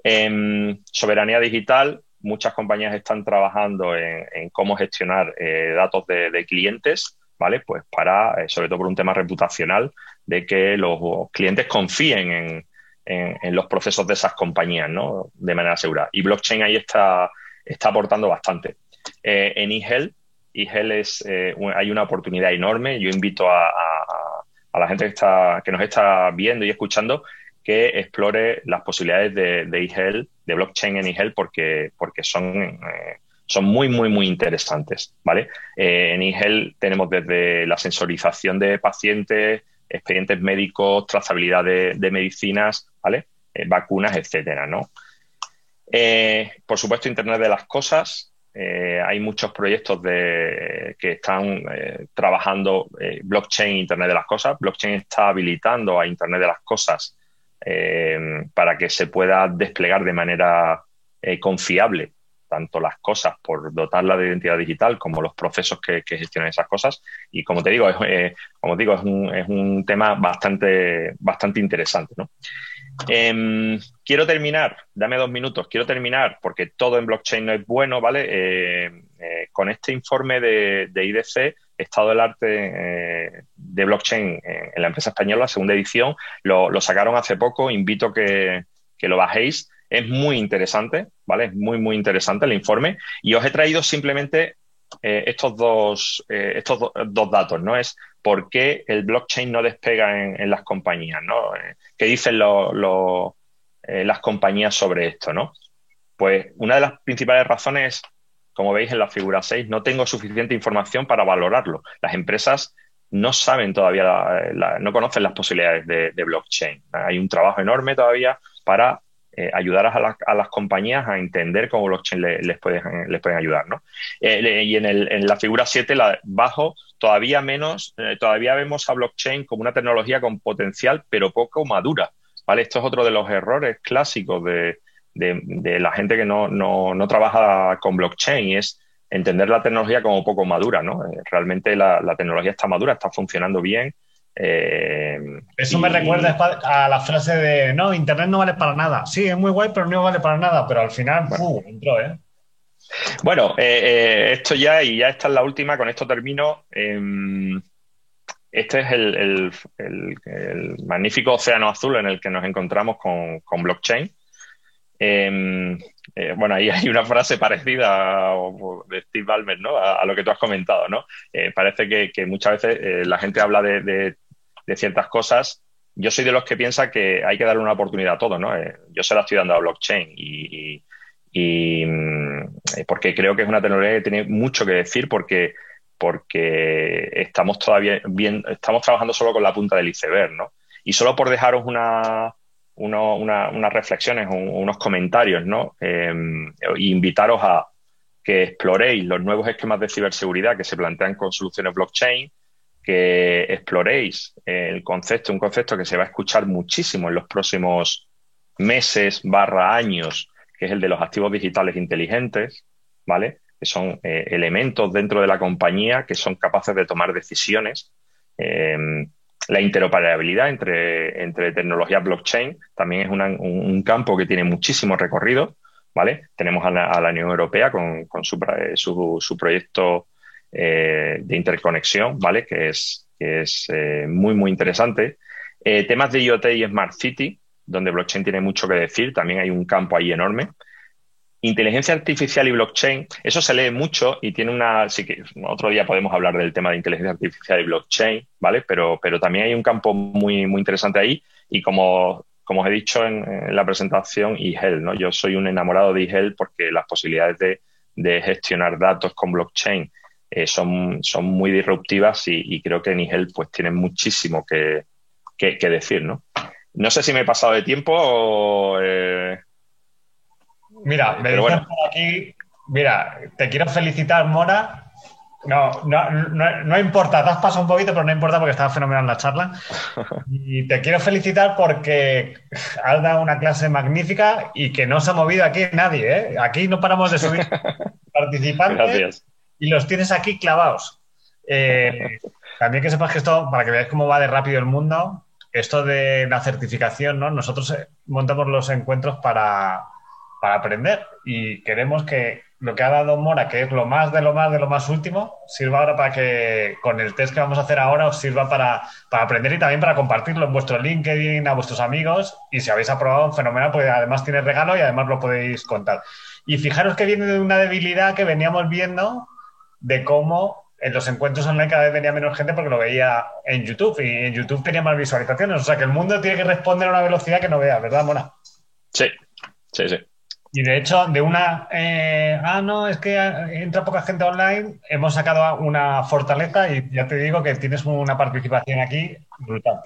En soberanía digital, muchas compañías están trabajando en, cómo gestionar datos de, clientes, ¿vale? Pues para, sobre todo por un tema reputacional, de que los clientes confíen en, los procesos de esas compañías, ¿no? De manera segura. Y blockchain ahí está, está aportando bastante. Eh, en eHealth, eHealth es, eh, hay una oportunidad enorme. Yo invito a, la gente que, está, que nos está viendo y escuchando que explore las posibilidades de, de de blockchain en eHealth, porque, porque son, eh, son muy, muy, muy interesantes, ¿vale? en eHealth tenemos desde la sensorización de pacientes, expedientes médicos, trazabilidad de, medicinas, ¿vale? Eh, vacunas, etcétera, ¿no? Eh, por supuesto, Internet de las cosas. Eh, hay muchos proyectos de, que están trabajando blockchain, Internet de las cosas. Blockchain está habilitando a Internet de las cosas para que se pueda desplegar de manera confiable tanto las cosas por dotarla de identidad digital como los procesos que, gestionan esas cosas. Y como te digo, es, eh, como digo, es un, es un, tema bastante, bastante interesante. ¿no? Em, quiero terminar, dame dos minutos, quiero terminar porque todo en blockchain no es bueno, ¿vale? Eh, eh, con este informe de, IDC, Estado del Arte de Blockchain en la empresa española, segunda edición, lo, lo sacaron hace poco, invito que, que lo bajéis es muy interesante, ¿vale? Es muy, muy interesante el informe. Y os he traído simplemente eh, estos, dos, eh, estos dos datos, ¿no? Es por qué el blockchain no despega en, las compañías, ¿no? Eh, ¿Qué dicen las compañías sobre esto, ¿no? Pues una de las principales razones, como veis en la figura 6, no tengo suficiente información para valorarlo. Las empresas no saben todavía, no conocen las posibilidades de, blockchain. Hay un trabajo enorme todavía para eh, ayudar a, las compañías a entender cómo blockchain les, pueden, les pueden ayudar. ¿no? Eh, y en, la figura 7, la, bajo, todavía menos, eh, todavía vemos a blockchain como una tecnología con potencial, pero poco madura. ¿vale? Esto es otro de los errores clásicos de, de, la gente que no, no, no, trabaja con blockchain es entender la tecnología como poco madura. ¿no? realmente la, la tecnología está madura, está funcionando bien eh, Eso me recuerda a la frase de no, Internet no vale para nada. Sí, es muy guay, pero no vale para nada. Pero al final, bueno. entró, ¿eh? Bueno, eh, esto ya, y ya esta es la última, con esto termino. Em, este es el, magnífico océano azul en el que nos encontramos con, blockchain. Em, bueno, ahí *laughs* hay una frase parecida de Steve Ballmer, ¿no? A, lo que tú has comentado, ¿no? parece que, muchas veces la gente habla de, ciertas cosas, yo soy de los que piensa que hay que darle una oportunidad a todo, ¿no? Eh, yo se la estoy dando a blockchain y, mm, porque creo que es una tecnología que tiene mucho que decir porque, porque estamos todavía bien, estamos trabajando solo con la punta del iceberg, ¿no? Y solo por dejaros una, unas reflexiones, unos comentarios, ¿no? Eh, invitaros a que exploréis los nuevos esquemas de ciberseguridad que se plantean con soluciones blockchain, que exploréis el concepto, un concepto que se va a escuchar muchísimo en los próximos meses barra años, que es el de los activos digitales inteligentes, ¿vale? Que son eh, elementos dentro de la compañía que son capaces de tomar decisiones. Eh, la interoperabilidad entre, entre tecnologías blockchain también es un, campo que tiene muchísimo recorrido, ¿vale? Tenemos a la, Unión Europea con, su, su, su, proyecto de interconexión, ¿vale? Que es, que es muy, muy interesante. temas de IoT y Smart City, donde blockchain tiene mucho que decir, también hay un campo ahí enorme. Inteligencia artificial y blockchain, eso se lee mucho y tiene una, sí que otro día podemos hablar del tema de inteligencia artificial y blockchain, ¿vale? Pero, pero también hay un campo muy, muy interesante ahí y como, como os he dicho en, la presentación, eHealth, ¿no? Yo soy un enamorado de eHealth porque las posibilidades de, gestionar datos con blockchain eh, son, son muy disruptivas y, creo que en eHealth pues tienen muchísimo que, que, decir, ¿no? No sé si me he pasado de tiempo o... Eh, Mira, me dicen por aquí, mira, te quiero felicitar, Mora. No, no, no, importa, te has pasado un poquito, pero no importa porque estaba fenomenal la charla. Y te quiero felicitar porque has dado una clase magnífica y que no se ha movido aquí nadie. ¿eh? Aquí no paramos de subir *laughs* participantes y los tienes aquí clavados. Eh, también que sepas que esto, para que veáis cómo va de rápido el mundo, esto de la certificación, ¿no? Nosotros eh, montamos los encuentros para, para aprender y queremos que lo que ha dado Mora, que es lo más de lo más de lo más último, sirva ahora para que con el test que vamos a hacer ahora os sirva para, aprender y también para compartirlo en vuestro LinkedIn a vuestros amigos y si habéis aprobado, fenomenal, porque además tiene regalo y además lo podéis contar. Y fijaros que viene de una debilidad que veníamos viendo de cómo en los encuentros online cada vez venía menos gente porque lo veía en YouTube y en YouTube tenía más visualizaciones. O sea que el mundo tiene que responder a una velocidad que no vea, ¿verdad, Mona? Sí, sí, sí. Y de hecho, de una, eh, ah, no, es que entra poca gente online, hemos sacado una fortaleza y ya te digo que tienes una participación aquí brutal.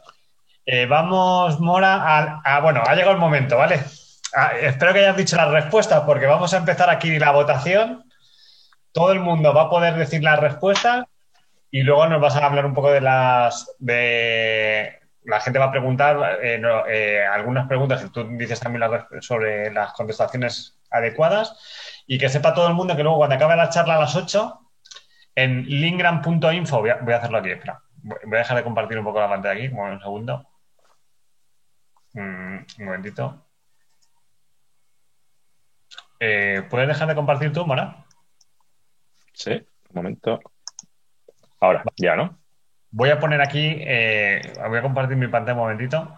Eh, vamos, Mora, a, bueno, ha llegado el momento, ¿vale? Ah, espero que hayas dicho las respuestas porque vamos a empezar aquí la votación. Todo el mundo va a poder decir las respuestas y luego nos vas a hablar un poco de las de la gente va a preguntar eh, eh, algunas preguntas y tú dices también sobre las contestaciones adecuadas y que sepa todo el mundo que luego cuando acabe la charla a las 8 en lingram.info, voy, a hacerlo aquí, espera, voy a dejar de compartir un poco la pantalla aquí, un segundo. Mm, un momentito. Eh, ¿Puedes dejar de compartir tú, Mora? Sí, un momento. Ahora, ya, ¿no? Voy a poner aquí, eh, voy a compartir mi pantalla un momentito.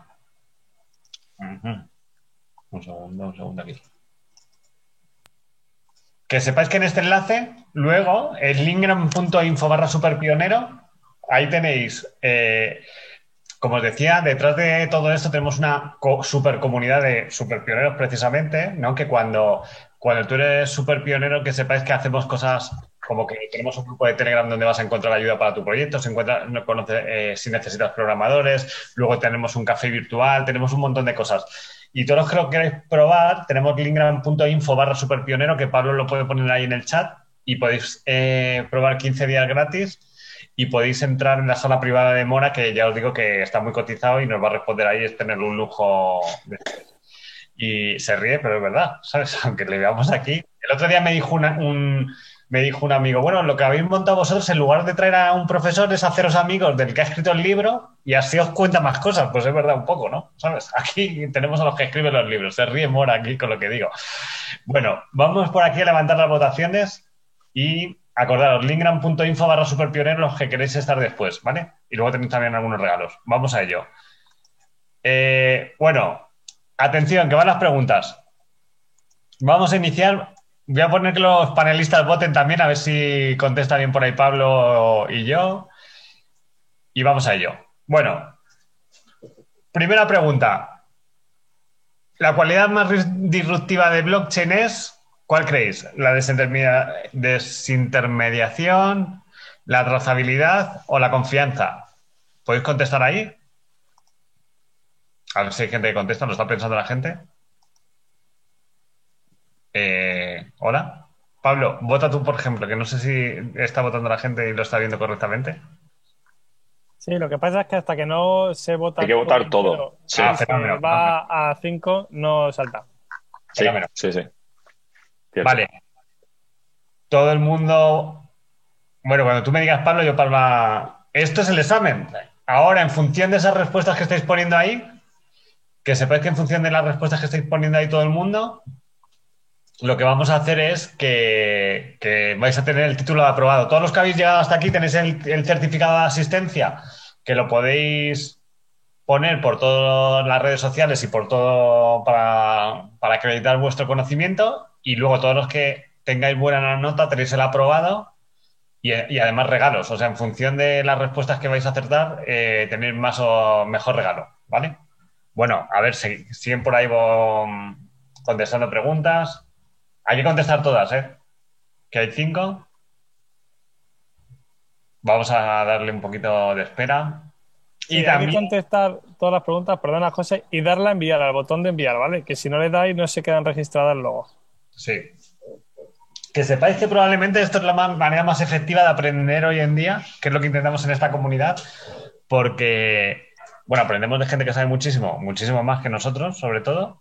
Un segundo, un segundo aquí. Que sepáis que en este enlace, luego, el lingram.info barra superpionero, ahí tenéis, eh, como os decía, detrás de todo esto tenemos una super comunidad de superpioneros precisamente, ¿no? Que cuando, cuando tú eres superpionero, que sepáis que hacemos cosas como que tenemos un grupo de Telegram donde vas a encontrar ayuda para tu proyecto, se encuentra, no conoce, eh, si necesitas programadores, luego tenemos un café virtual, tenemos un montón de cosas. Y todos los que lo queréis probar, tenemos lingram.info barra superpionero, que Pablo lo puede poner ahí en el chat, y podéis eh, probar 15 días gratis y podéis entrar en la sala privada de Mora, que ya os digo que está muy cotizado y nos va a responder ahí, es tener un lujo. Y se ríe, pero es verdad, ¿sabes? *laughs* Aunque le veamos aquí. El otro día me dijo un, me dijo un amigo, bueno, lo que habéis montado vosotros, en lugar de traer a un profesor, es haceros amigos del que ha escrito el libro y así os cuenta más cosas. Pues es verdad un poco, ¿no? ¿Sabes? *laughs* Aquí tenemos a los que escriben los libros. Se ríe Mora aquí con lo que digo. Bueno, vamos por aquí a levantar las votaciones y acordaros, lingram.info barra superpionero los que queréis estar después, ¿vale? Y luego tenéis también algunos regalos. Vamos a ello. Eh, bueno, atención, que van las preguntas. Vamos a iniciar Voy a poner que los panelistas voten también, a ver si contesta bien por ahí Pablo y yo. Y vamos a ello. Bueno, primera pregunta. ¿La cualidad más disruptiva de blockchain es, cuál creéis? ¿La desintermediación, la trazabilidad o la confianza? ¿Podéis contestar ahí? A ver si hay gente que contesta, ¿lo está pensando la gente? Eh, Hola. Pablo, vota tú, por ejemplo, que no sé si está votando la gente y lo está viendo correctamente. Sí, lo que pasa es que hasta que no se vota. Hay que votar todo. Sí. Ah, va a 5, no salta. Sí, sí, sí. Vale. Todo el mundo. Bueno, cuando tú me digas Pablo, yo Palma. Esto es el examen. Ahora, en función de esas respuestas que estáis poniendo ahí, que sepáis que en función de las respuestas que estáis poniendo ahí todo el mundo, lo que vamos a hacer es que, vais a tener el título aprobado. Todos los que habéis llegado hasta aquí tenéis el, certificado de asistencia, que lo podéis poner por todas las redes sociales y por todo para, acreditar vuestro conocimiento. Y luego todos los que tengáis buena nota tenéis el aprobado y, además regalos. O sea, en función de las respuestas que vais a acertar, eh, tenéis más o mejor regalo, ¿vale? Bueno, a ver, si, siguen por ahí contestando preguntas. Hay que contestar todas, ¿eh? Que hay cinco. Vamos a darle un poquito de espera. Y hay que contestar todas las preguntas, perdona José, y darle a enviar, al botón de enviar, ¿vale? Que si no le dais no se quedan registradas luego. Sí. Que sepáis que probablemente esto es la manera más efectiva de aprender hoy en día, que es lo que intentamos en esta comunidad, porque, bueno, aprendemos de gente que sabe muchísimo, muchísimo más que nosotros, sobre todo,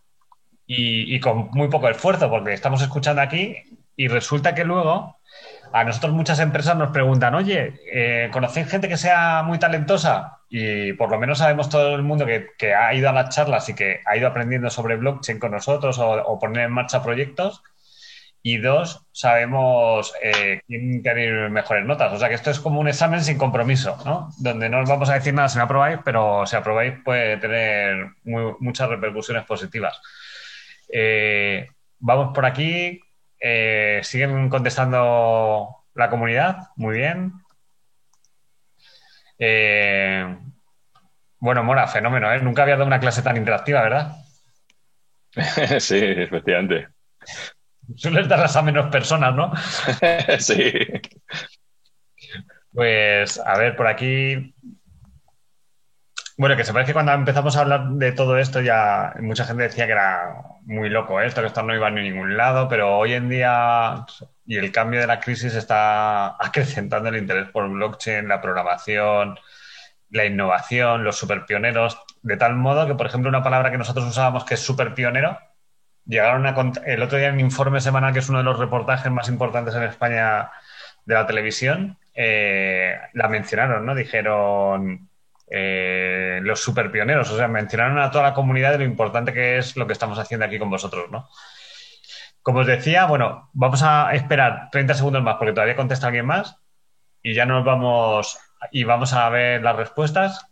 y, y con muy poco esfuerzo, porque estamos escuchando aquí y resulta que luego a nosotros muchas empresas nos preguntan, oye, eh, ¿conocéis gente que sea muy talentosa? Y por lo menos sabemos todo el mundo que, que, ha ido a las charlas y que ha ido aprendiendo sobre blockchain con nosotros o, o poner en marcha proyectos. Y dos, sabemos eh, quién quiere mejores notas. O sea que esto es como un examen sin compromiso, ¿no? Donde no os vamos a decir nada si no aprobáis, pero si aprobáis puede tener muy, muchas repercusiones positivas. Eh, vamos por aquí. Eh, siguen contestando la comunidad. Muy bien. Eh, bueno, Mora, fenómeno, ¿eh? Nunca había dado una clase tan interactiva, ¿verdad? *laughs* sí, efectivamente. Sueles darlas a menos personas, ¿no? *laughs* sí. Pues, a ver, por aquí. Bueno, que sepáis que cuando empezamos a hablar de todo esto ya mucha gente decía que era muy loco esto, que esto no iba a ningún lado, pero hoy en día y el cambio de la crisis está acrecentando el interés por blockchain, la programación, la innovación, los superpioneros, de tal modo que, por ejemplo, una palabra que nosotros usábamos que es superpionero, llegaron a el otro día en un informe semanal que es uno de los reportajes más importantes en España de la televisión, eh, la mencionaron, ¿no? Dijeron eh, los superpioneros, o sea, mencionaron a toda la comunidad de lo importante que es lo que estamos haciendo aquí con vosotros, ¿no? Como os decía, bueno, vamos a esperar 30 segundos más porque todavía contesta alguien más y ya nos vamos y vamos a ver las respuestas.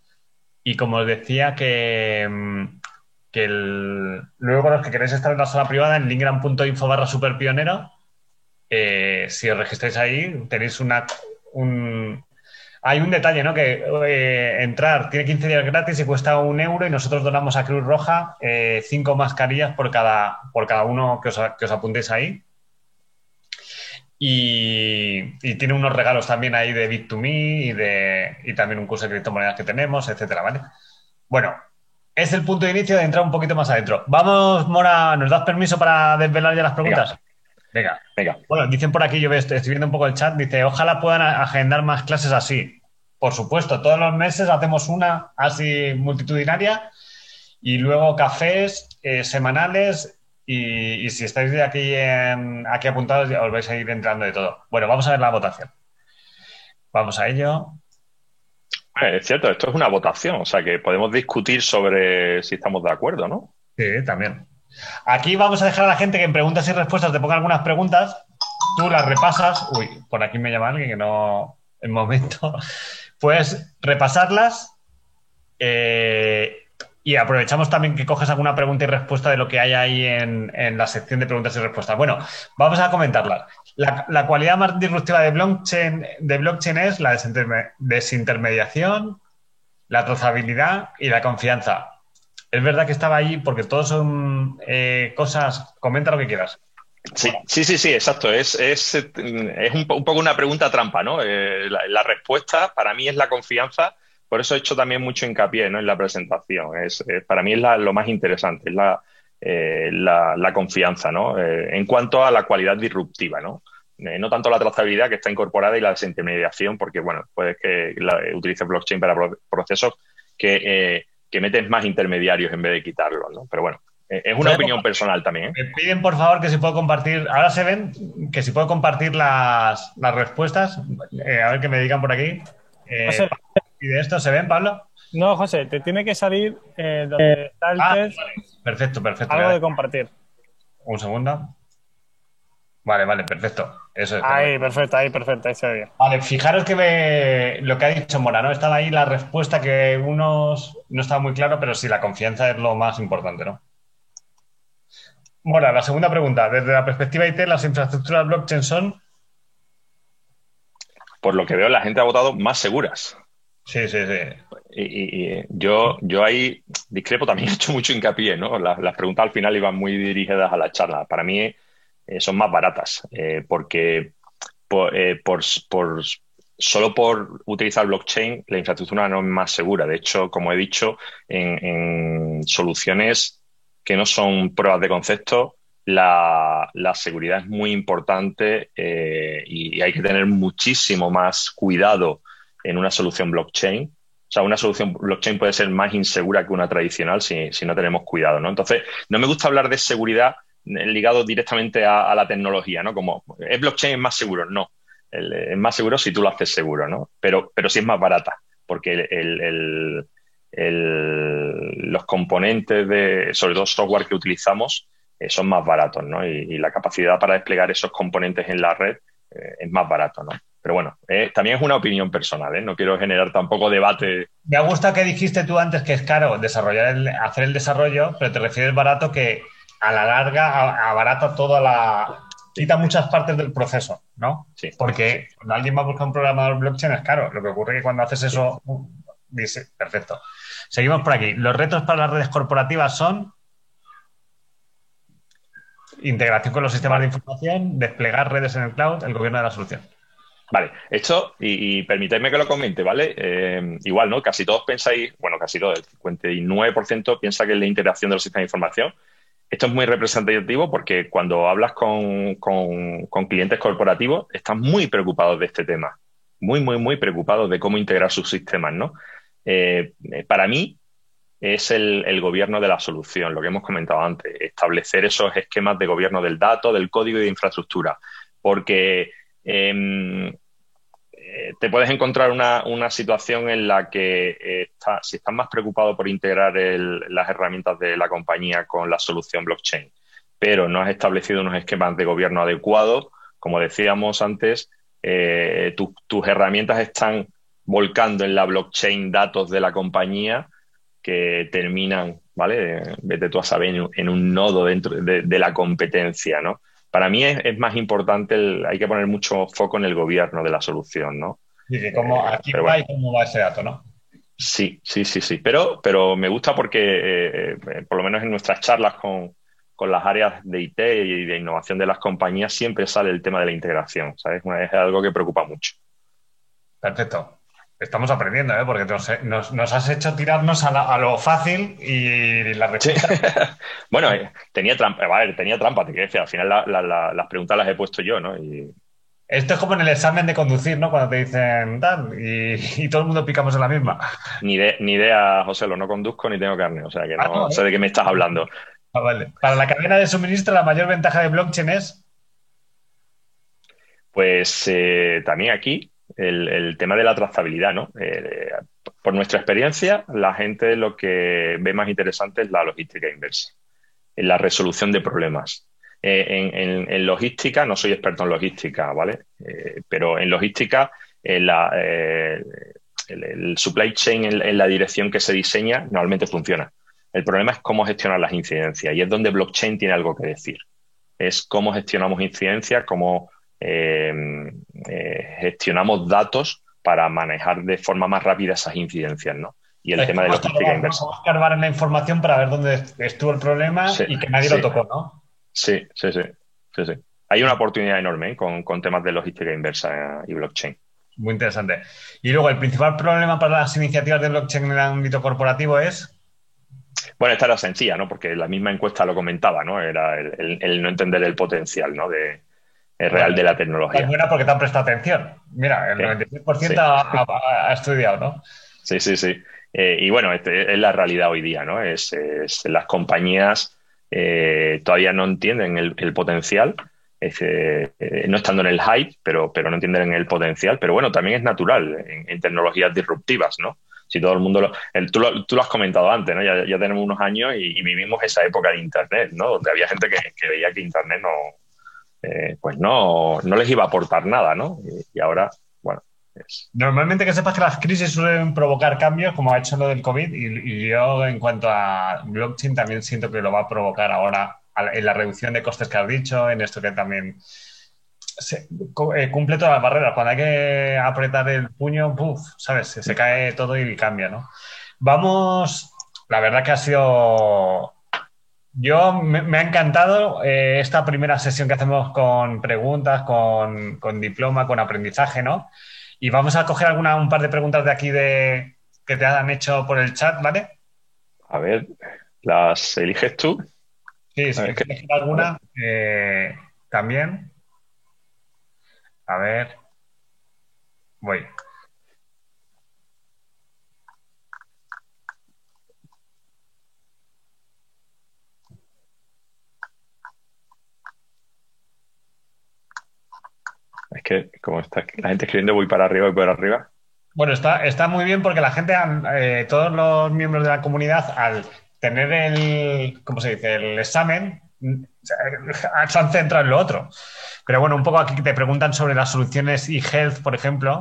Y como os decía, que, que el, luego los que queréis estar en la sala privada en lingram.info barra superpionero, eh, si os registráis ahí, tenéis una, un, hay un detalle, ¿no? Que eh, entrar tiene 15 días gratis y cuesta un euro y nosotros donamos a Cruz Roja eh, cinco mascarillas por cada, por cada uno que os, que os apuntéis ahí. Y, y, tiene unos regalos también ahí de Bit2Me y, de, y también un curso de criptomonedas que tenemos, etcétera, ¿vale? Bueno, es el punto de inicio de entrar un poquito más adentro. Vamos, Mora, ¿nos das permiso para desvelar ya las preguntas? Venga, venga. Bueno, dicen por aquí, yo estoy viendo un poco el chat, dice, ojalá puedan agendar más clases así. Por supuesto, todos los meses hacemos una así multitudinaria y luego cafés eh, semanales y, y, si estáis de aquí, en, aquí apuntados os vais a ir entrando de todo. Bueno, vamos a ver la votación. Vamos a ello. Es cierto, esto es una votación, o sea que podemos discutir sobre si estamos de acuerdo, ¿no? Sí, también. Aquí vamos a dejar a la gente que en preguntas y respuestas te ponga algunas preguntas, tú las repasas. Uy, por aquí me llama alguien que no. En momento. *laughs* Puedes repasarlas eh, y aprovechamos también que coges alguna pregunta y respuesta de lo que hay ahí en, la sección de preguntas y respuestas. Bueno, vamos a comentarlas. La, cualidad más disruptiva de blockchain es la desintermediación, la trazabilidad y la confianza. Es verdad que estaba ahí porque todos son eh, cosas. Comenta lo que quieras. Sí, sí, sí, sí, exacto. Es, es, es un, un, poco una pregunta trampa, ¿no? Eh, la, respuesta para mí es la confianza. Por eso he hecho también mucho hincapié ¿no? en la presentación. Es, para mí es lo más interesante, es la, eh, la, la confianza, ¿no? En cuanto a la cualidad disruptiva, ¿no? No tanto la trazabilidad que está incorporada y la desintermediación, porque, bueno, puedes que la, utilices blockchain para procesos que, que metes más intermediarios en vez de quitarlos, ¿no? Pero bueno, es una opinión personal también. ¿eh? Me piden, por favor, que si puedo compartir. Ahora se ven que si puedo compartir las, las respuestas. Eh, a ver que me digan por aquí. Eh, José, ¿Y de esto se ven, Pablo? no, José, te tiene que salir eh, donde está el Ah, test, vale. Perfecto, perfecto. algo de compartir. Un segundo. Vale, vale, perfecto. Eso es. Ahí, perfecto, ahí, perfecto, ahí se ve bien. Vale, fijaros que me- lo que ha dicho Mora, ¿no? Estaba ahí la respuesta que unos no estaba muy claro, pero sí, la confianza es lo más importante, ¿no? Mora, la segunda pregunta. Desde la perspectiva IT, las infraestructuras blockchain son. Por lo que veo, la gente ha votado más seguras. Sí, sí, sí. Y, y- y yo, yo ahí discrepo también, *laughs* he hecho mucho hincapié, ¿no? Las, las preguntas al final iban muy dirigidas a la charla. Para mí eh, son más baratas, eh, porque por, eh, solo por utilizar blockchain la infraestructura no es más segura. De hecho, como he dicho, en, soluciones que no son pruebas de concepto, la, seguridad es muy importante y, hay que tener muchísimo más cuidado en una solución blockchain. O sea, una solución blockchain puede ser más insegura que una tradicional si, si no tenemos cuidado, ¿no? Entonces, no me gusta hablar de seguridad ligado directamente a, la tecnología, ¿no? Como, ¿es blockchain es más seguro? No. Es más seguro si tú lo haces seguro, ¿no? Pero, pero sí es más barata, porque los componentes de, sobre todo software que utilizamos, eh, son más baratos, ¿no? Y, la capacidad para desplegar esos componentes en la red eh, es más barato, ¿no? Pero bueno, eh, también es una opinión personal, ¿eh? No quiero generar tampoco debate. Me ha gustado que dijiste tú antes que es caro desarrollar el- hacer el desarrollo, pero te refieres barato que a la larga abarata toda la. quita muchas partes del proceso, ¿no? Sí. Porque cuando alguien va a buscar un programador blockchain es caro. Lo que ocurre es que cuando haces eso. uh, dice, perfecto. Seguimos por aquí. Los retos para las redes corporativas son. Integración con los sistemas de información, desplegar redes en el cloud, el gobierno de la solución. Vale, esto, y, y permitidme que lo comente, ¿vale? Eh, igual, ¿no? Casi todos pensáis, bueno, casi todo, el 59% piensa que es la integración de los sistemas de información. Esto es muy representativo porque cuando hablas con, con- clientes corporativos, están muy preocupados de este tema. Muy, muy, muy preocupados de cómo integrar sus sistemas, ¿no? Eh, eh, para mí, es el, el gobierno de la solución, lo que hemos comentado antes, establecer esos esquemas de gobierno del dato, del código y de infraestructura. Porque em, eh, te puedes encontrar una, una situación en la que eh, está- si estás más preocupado por integrar las herramientas de la compañía con la solución blockchain, pero no has establecido unos esquemas de gobierno adecuados, como decíamos antes, eh, tu- tus herramientas están volcando en la blockchain datos de la compañía que terminan, ¿vale? Vete tú a saber en, un- nodo dentro de, de la competencia, ¿no? Para mí es, es más importante, el- hay que poner mucho foco en el gobierno de la solución, ¿no? Que cómo, Eh, aquí va bueno. y cómo va ese dato, ¿no? Sí, sí, sí, sí. Pero, pero me gusta porque, eh, eh, por lo menos en nuestras charlas con, con las áreas de IT y de innovación de las compañías, siempre sale el tema de la integración, ¿sabes? Es algo que preocupa mucho. Perfecto. Estamos aprendiendo, ¿eh? Porque nos, nos- nos has hecho tirarnos a, la- a lo fácil y la Sí. respuesta. *laughs* Bueno, eh, tenía trampa, a ver, tenía trampa, te quiero decir, al final la- la- la- las preguntas las he puesto yo, ¿no? Y, Esto es como en el examen de conducir, ¿no? Cuando te dicen tal y, y todo el mundo picamos en la misma. Ni, de- ni idea, José, lo no conduzco ni tengo carne, o sea que Ah, no, ¿eh? sé de qué me estás hablando. Ah, vale. Para la cadena de suministro, la mayor ventaja de blockchain es. Pues eh, también aquí el, tema de la trazabilidad, ¿no? Eh, por nuestra experiencia, la gente lo que ve más interesante es la logística inversa, en la resolución de problemas. Eh, en, logística, no soy experto en logística, ¿vale? Eh, pero en logística, el, supply chain en la dirección que se diseña normalmente funciona. El problema es cómo gestionar las incidencias y es donde blockchain tiene algo que decir. Es cómo gestionamos incidencias, cómo eh, eh, gestionamos datos para manejar de forma más rápida esas incidencias, ¿no? Y el es tema de logística inversa. como escarbar en la información para ver dónde estuvo el problema Sí, y que nadie sí. lo tocó, ¿no? Sí, sí, sí, sí, sí. Hay una oportunidad enorme ¿eh? con, con temas de logística inversa y blockchain. Muy interesante. Y luego, el principal problema para las iniciativas de blockchain en el ámbito corporativo es. Bueno, esta era sencilla, ¿no? Porque la misma encuesta lo comentaba, ¿no? Era el, el- el no entender el potencial, ¿no? De, el real de la Es tecnología. buena porque te han prestado atención. Mira, el Sí, 96% sí. ha, estudiado, ¿no? Sí, sí, sí. Eh, y bueno, este es la realidad hoy día, ¿no? Es, es- las compañías eh, todavía no entienden el, el potencial, es, eh, eh, no estando en el hype, pero, pero no entienden el potencial. Pero bueno, también es natural en, en tecnologías disruptivas, ¿no? Si todo el mundo lo, el- tú, lo, tú lo has comentado antes, ¿no? Ya, ya tenemos unos años y, y vivimos esa época de Internet, ¿no? Donde había gente que, que veía que Internet no, pues no, no les iba a aportar nada, ¿no? y ahora Normalmente que sepas que las crisis suelen provocar cambios, como ha hecho lo del COVID, y, yo en cuanto a blockchain también siento que lo va a provocar ahora en la reducción de costes que has dicho, en esto que también eh, cumple todas las barreras. Cuando hay que apretar el puño, puff, ¿sabes? Se, cae todo y cambia, ¿no? Vamos, la verdad que ha sido yo me, ha encantado eh, esta primera sesión que hacemos con preguntas, con, con, diploma, con aprendizaje, ¿no? Y vamos a coger alguna, un par de preguntas de aquí de, que te han hecho por el chat, ¿vale? A ver, ¿las eliges tú? Sí, si quieres alguna, eh, también. A ver. Voy. Es que como está la gente escribiendo voy para arriba y para arriba. Bueno, está, está muy bien porque la gente, eh, todos los miembros de la comunidad, al tener el, ¿cómo se dice? El examen, se han centrado en lo otro. Pero bueno, un poco aquí te preguntan sobre las soluciones eHealth, por ejemplo.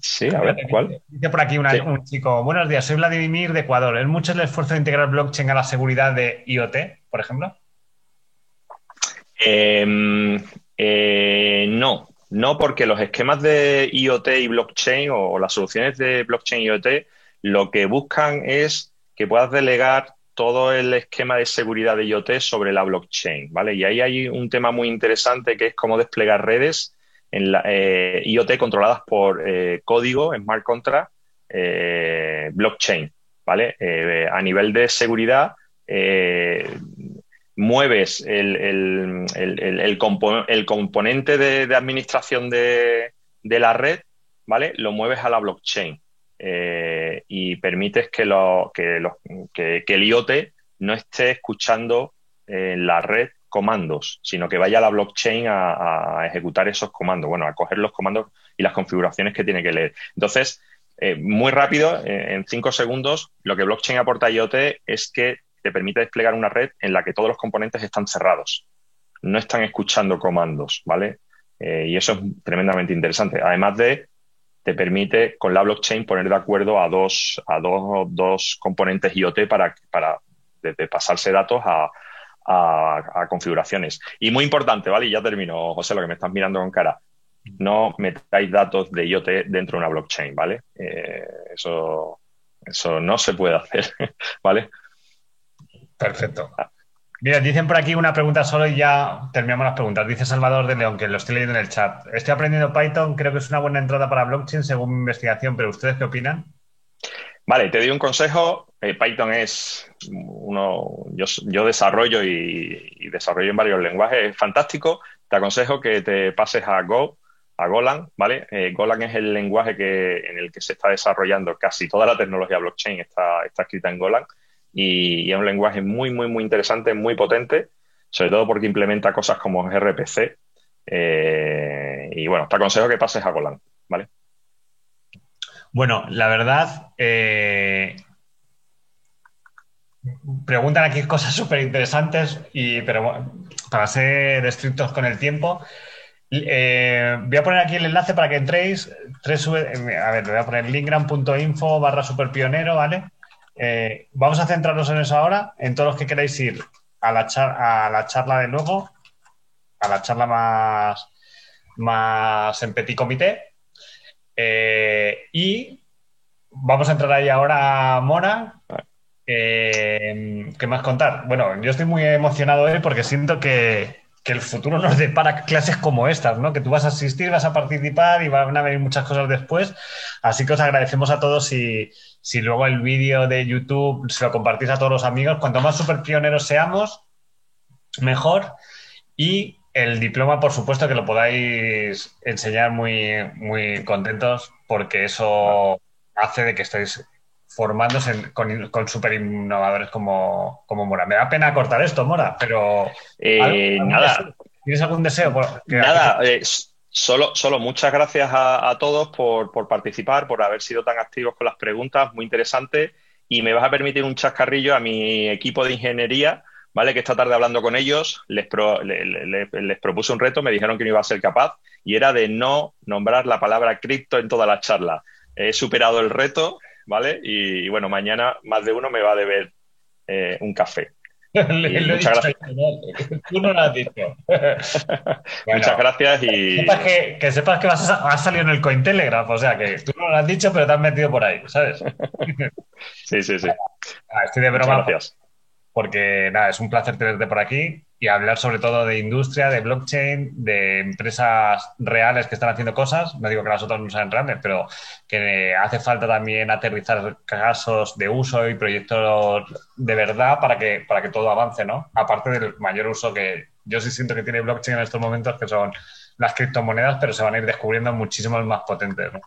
Sí, a ver, ¿cuál? Dice por aquí un chico, buenos días, soy Vladimir de Ecuador. ¿Es mucho el esfuerzo de integrar blockchain a la seguridad de IoT, por ejemplo? Eh, eh, no, no, porque los esquemas de IoT y blockchain o, las soluciones de blockchain y IoT lo que buscan es que puedas delegar todo el esquema de seguridad de IoT sobre la blockchain, ¿vale? Y ahí hay un tema muy interesante que es cómo desplegar redes en la, eh, IoT controladas por eh, código, smart contract, blockchain, ¿vale? a nivel de seguridad, mueves el, componente de, administración de, la red, ¿vale? Lo mueves a la blockchain eh, y permites que, lo, que, el IoT no esté escuchando en la red comandos, sino que vaya a la blockchain a, ejecutar esos comandos, bueno, a coger los comandos y las configuraciones que tiene que leer. Entonces, eh, muy rápido, eh, en cinco segundos, lo que blockchain aporta a IoT es que te permite desplegar una red en la que todos los componentes están cerrados, no están escuchando comandos, ¿vale? Eh, y eso es tremendamente interesante. Además de, te permite con la blockchain poner de acuerdo a dos, a dos, dos componentes IoT para, para pasarse datos a, configuraciones. Y muy importante, ¿vale? Y ya termino, José, lo que me estás mirando con cara. No metáis datos de IoT dentro de una blockchain, ¿vale? Eh, eso, eso no se puede hacer, *laughs* ¿vale? Perfecto. Mira, dicen por aquí una pregunta solo y ya terminamos las preguntas. Dice Salvador de León, que lo estoy leyendo en el chat. Estoy aprendiendo Python, creo que es una buena entrada para blockchain según mi investigación, pero ¿ustedes qué opinan? Vale, te doy un consejo. Eh, Python es uno, yo, desarrollo y, desarrollo en varios lenguajes, es fantástico. Te aconsejo que te pases a Go, a Golang, ¿vale? Eh, Golang es el lenguaje que, en el que se está desarrollando casi toda la tecnología blockchain, está, está escrita en Golang y, es un lenguaje muy, muy, muy interesante, muy potente, sobre todo porque implementa cosas como RPC. Eh, y bueno, te aconsejo que pases a Golang, ¿vale? Bueno, la verdad, eh, preguntan aquí cosas súper interesantes, y, pero para ser estrictos con el tiempo, eh, voy a poner aquí el enlace para que entréis. Tres, a ver, voy a poner linkgram.info barra superpionero, ¿vale? Eh, vamos a centrarnos en eso ahora, en todos los que queráis ir a la, a la charla de luego, a la charla más, más en petit comité. Eh, y vamos a entrar ahí ahora Mora. Eh, ¿Qué más contar? Bueno, yo estoy muy emocionado hoy porque siento que, que el futuro nos depara clases como estas, ¿no? Que tú vas a asistir, vas a participar y van a venir muchas cosas después. Así que os agradecemos a todos y si luego el vídeo de YouTube se lo compartís a todos los amigos, cuanto más super pioneros seamos, mejor. Y el diploma, por supuesto, que lo podáis enseñar muy, muy contentos, porque eso hace de que estéis formándose con, con super innovadores como, como Mora. Me da pena cortar esto, Mora, pero. Eh, nada. ¿Tienes algún deseo? nada, Solo, solo muchas gracias a, todos por, participar, por haber sido tan activos con las preguntas, muy interesante. Y me vas a permitir un chascarrillo a mi equipo de ingeniería, ¿vale? Que esta tarde hablando con ellos les, les propuse un reto, me dijeron que no iba a ser capaz y era de no nombrar la palabra cripto en toda la charla. He superado el reto, ¿vale? Y, bueno, mañana más de uno me va a deber eh, un café. *laughs* muchas gracias. Tú no lo has dicho. *laughs* muchas gracias y. Que sepas que, vas a, salir en el Cointelegraph, o sea que tú no lo has dicho, pero te has metido por ahí, ¿sabes? *laughs* sí, sí, sí. Ah, estoy de broma. Muchas gracias. Porque nada, es un placer tenerte por aquí y hablar sobre todo de industria, de blockchain, de empresas reales que están haciendo cosas. No digo que las otras no sean reales, pero que hace falta también aterrizar casos de uso y proyectos de verdad para que, para que todo avance, ¿no? Aparte del mayor uso que yo sí siento que tiene blockchain en estos momentos, que son las criptomonedas, pero se van a ir descubriendo muchísimos más potentes, ¿no?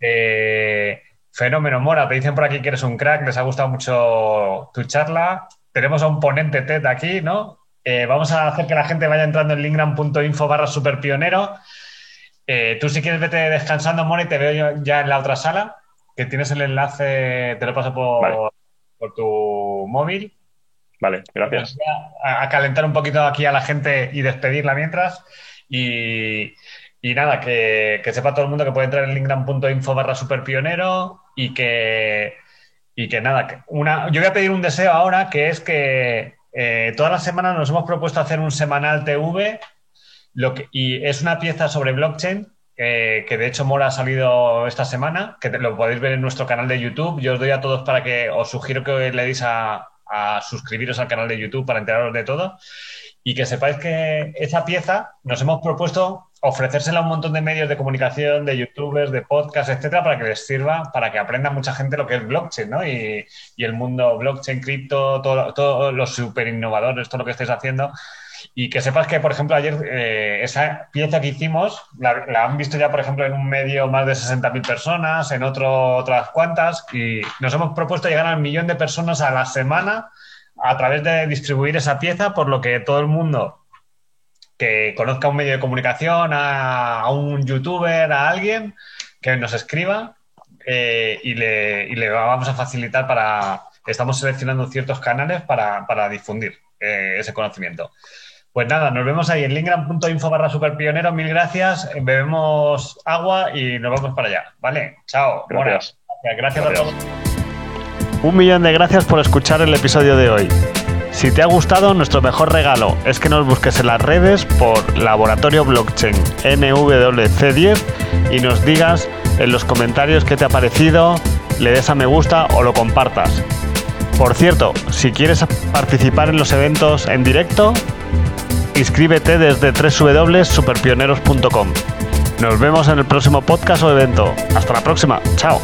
Eh, fenómeno Mora, te dicen por aquí que eres un crack, les ha gustado mucho tu charla. Tenemos a un ponente TED aquí, ¿no? Eh, vamos a hacer que la gente vaya entrando en lingram.info barra superpionero. Eh, tú si quieres vete descansando, Moni, te veo ya en la otra sala, que tienes el enlace, te lo paso por, por tu móvil. Vale, gracias. A, calentar un poquito aquí a la gente y despedirla mientras. Y, nada, que, sepa todo el mundo que puede entrar en lingram.info barra superpionero y que, y que nada, una, yo voy a pedir un deseo ahora, que es que eh, todas las semanas nos hemos propuesto hacer un semanal TV lo que, y es una pieza sobre blockchain que de hecho Mora ha salido esta semana, que lo podéis ver en nuestro canal de YouTube. Yo os doy a todos para que os sugiero que le deis a, a suscribiros al canal de YouTube para enteraros de todo y que sepáis que esa pieza nos hemos propuesto ofrecérsela a un montón de medios de comunicación, de youtubers, de podcasts, etcétera, para que les sirva, para que aprenda mucha gente lo que es blockchain, ¿no? Y, el mundo blockchain, cripto, todos todo los super innovadores, todo lo que estáis haciendo. Y que sepas que, por ejemplo, ayer eh, esa pieza que hicimos la, han visto ya, por ejemplo, en un medio más de 60.000 personas, en otro otras cuantas, y nos hemos propuesto llegar al millón de personas a la semana a través de distribuir esa pieza, por lo que todo el mundo que conozca un medio de comunicación, a, un youtuber, a alguien, que nos escriba eh, y, le, y, le, vamos a facilitar para... Estamos seleccionando ciertos canales para, difundir eh, ese conocimiento. Pues nada, nos vemos ahí en lingram.info barra superpionero. Mil gracias. Bebemos agua y nos vamos para allá. ¿Vale? Chao. Gracias. Gracias, a todos. Un millón de gracias por escuchar el episodio de hoy. Si te ha gustado, nuestro mejor regalo es que nos busques en las redes por Laboratorio Blockchain NWC10 y nos digas en los comentarios qué te ha parecido, le des a me gusta o lo compartas. Por cierto, si quieres participar en los eventos en directo, inscríbete desde www.superpioneros.com. Nos vemos en el próximo podcast o evento. Hasta la próxima. Chao.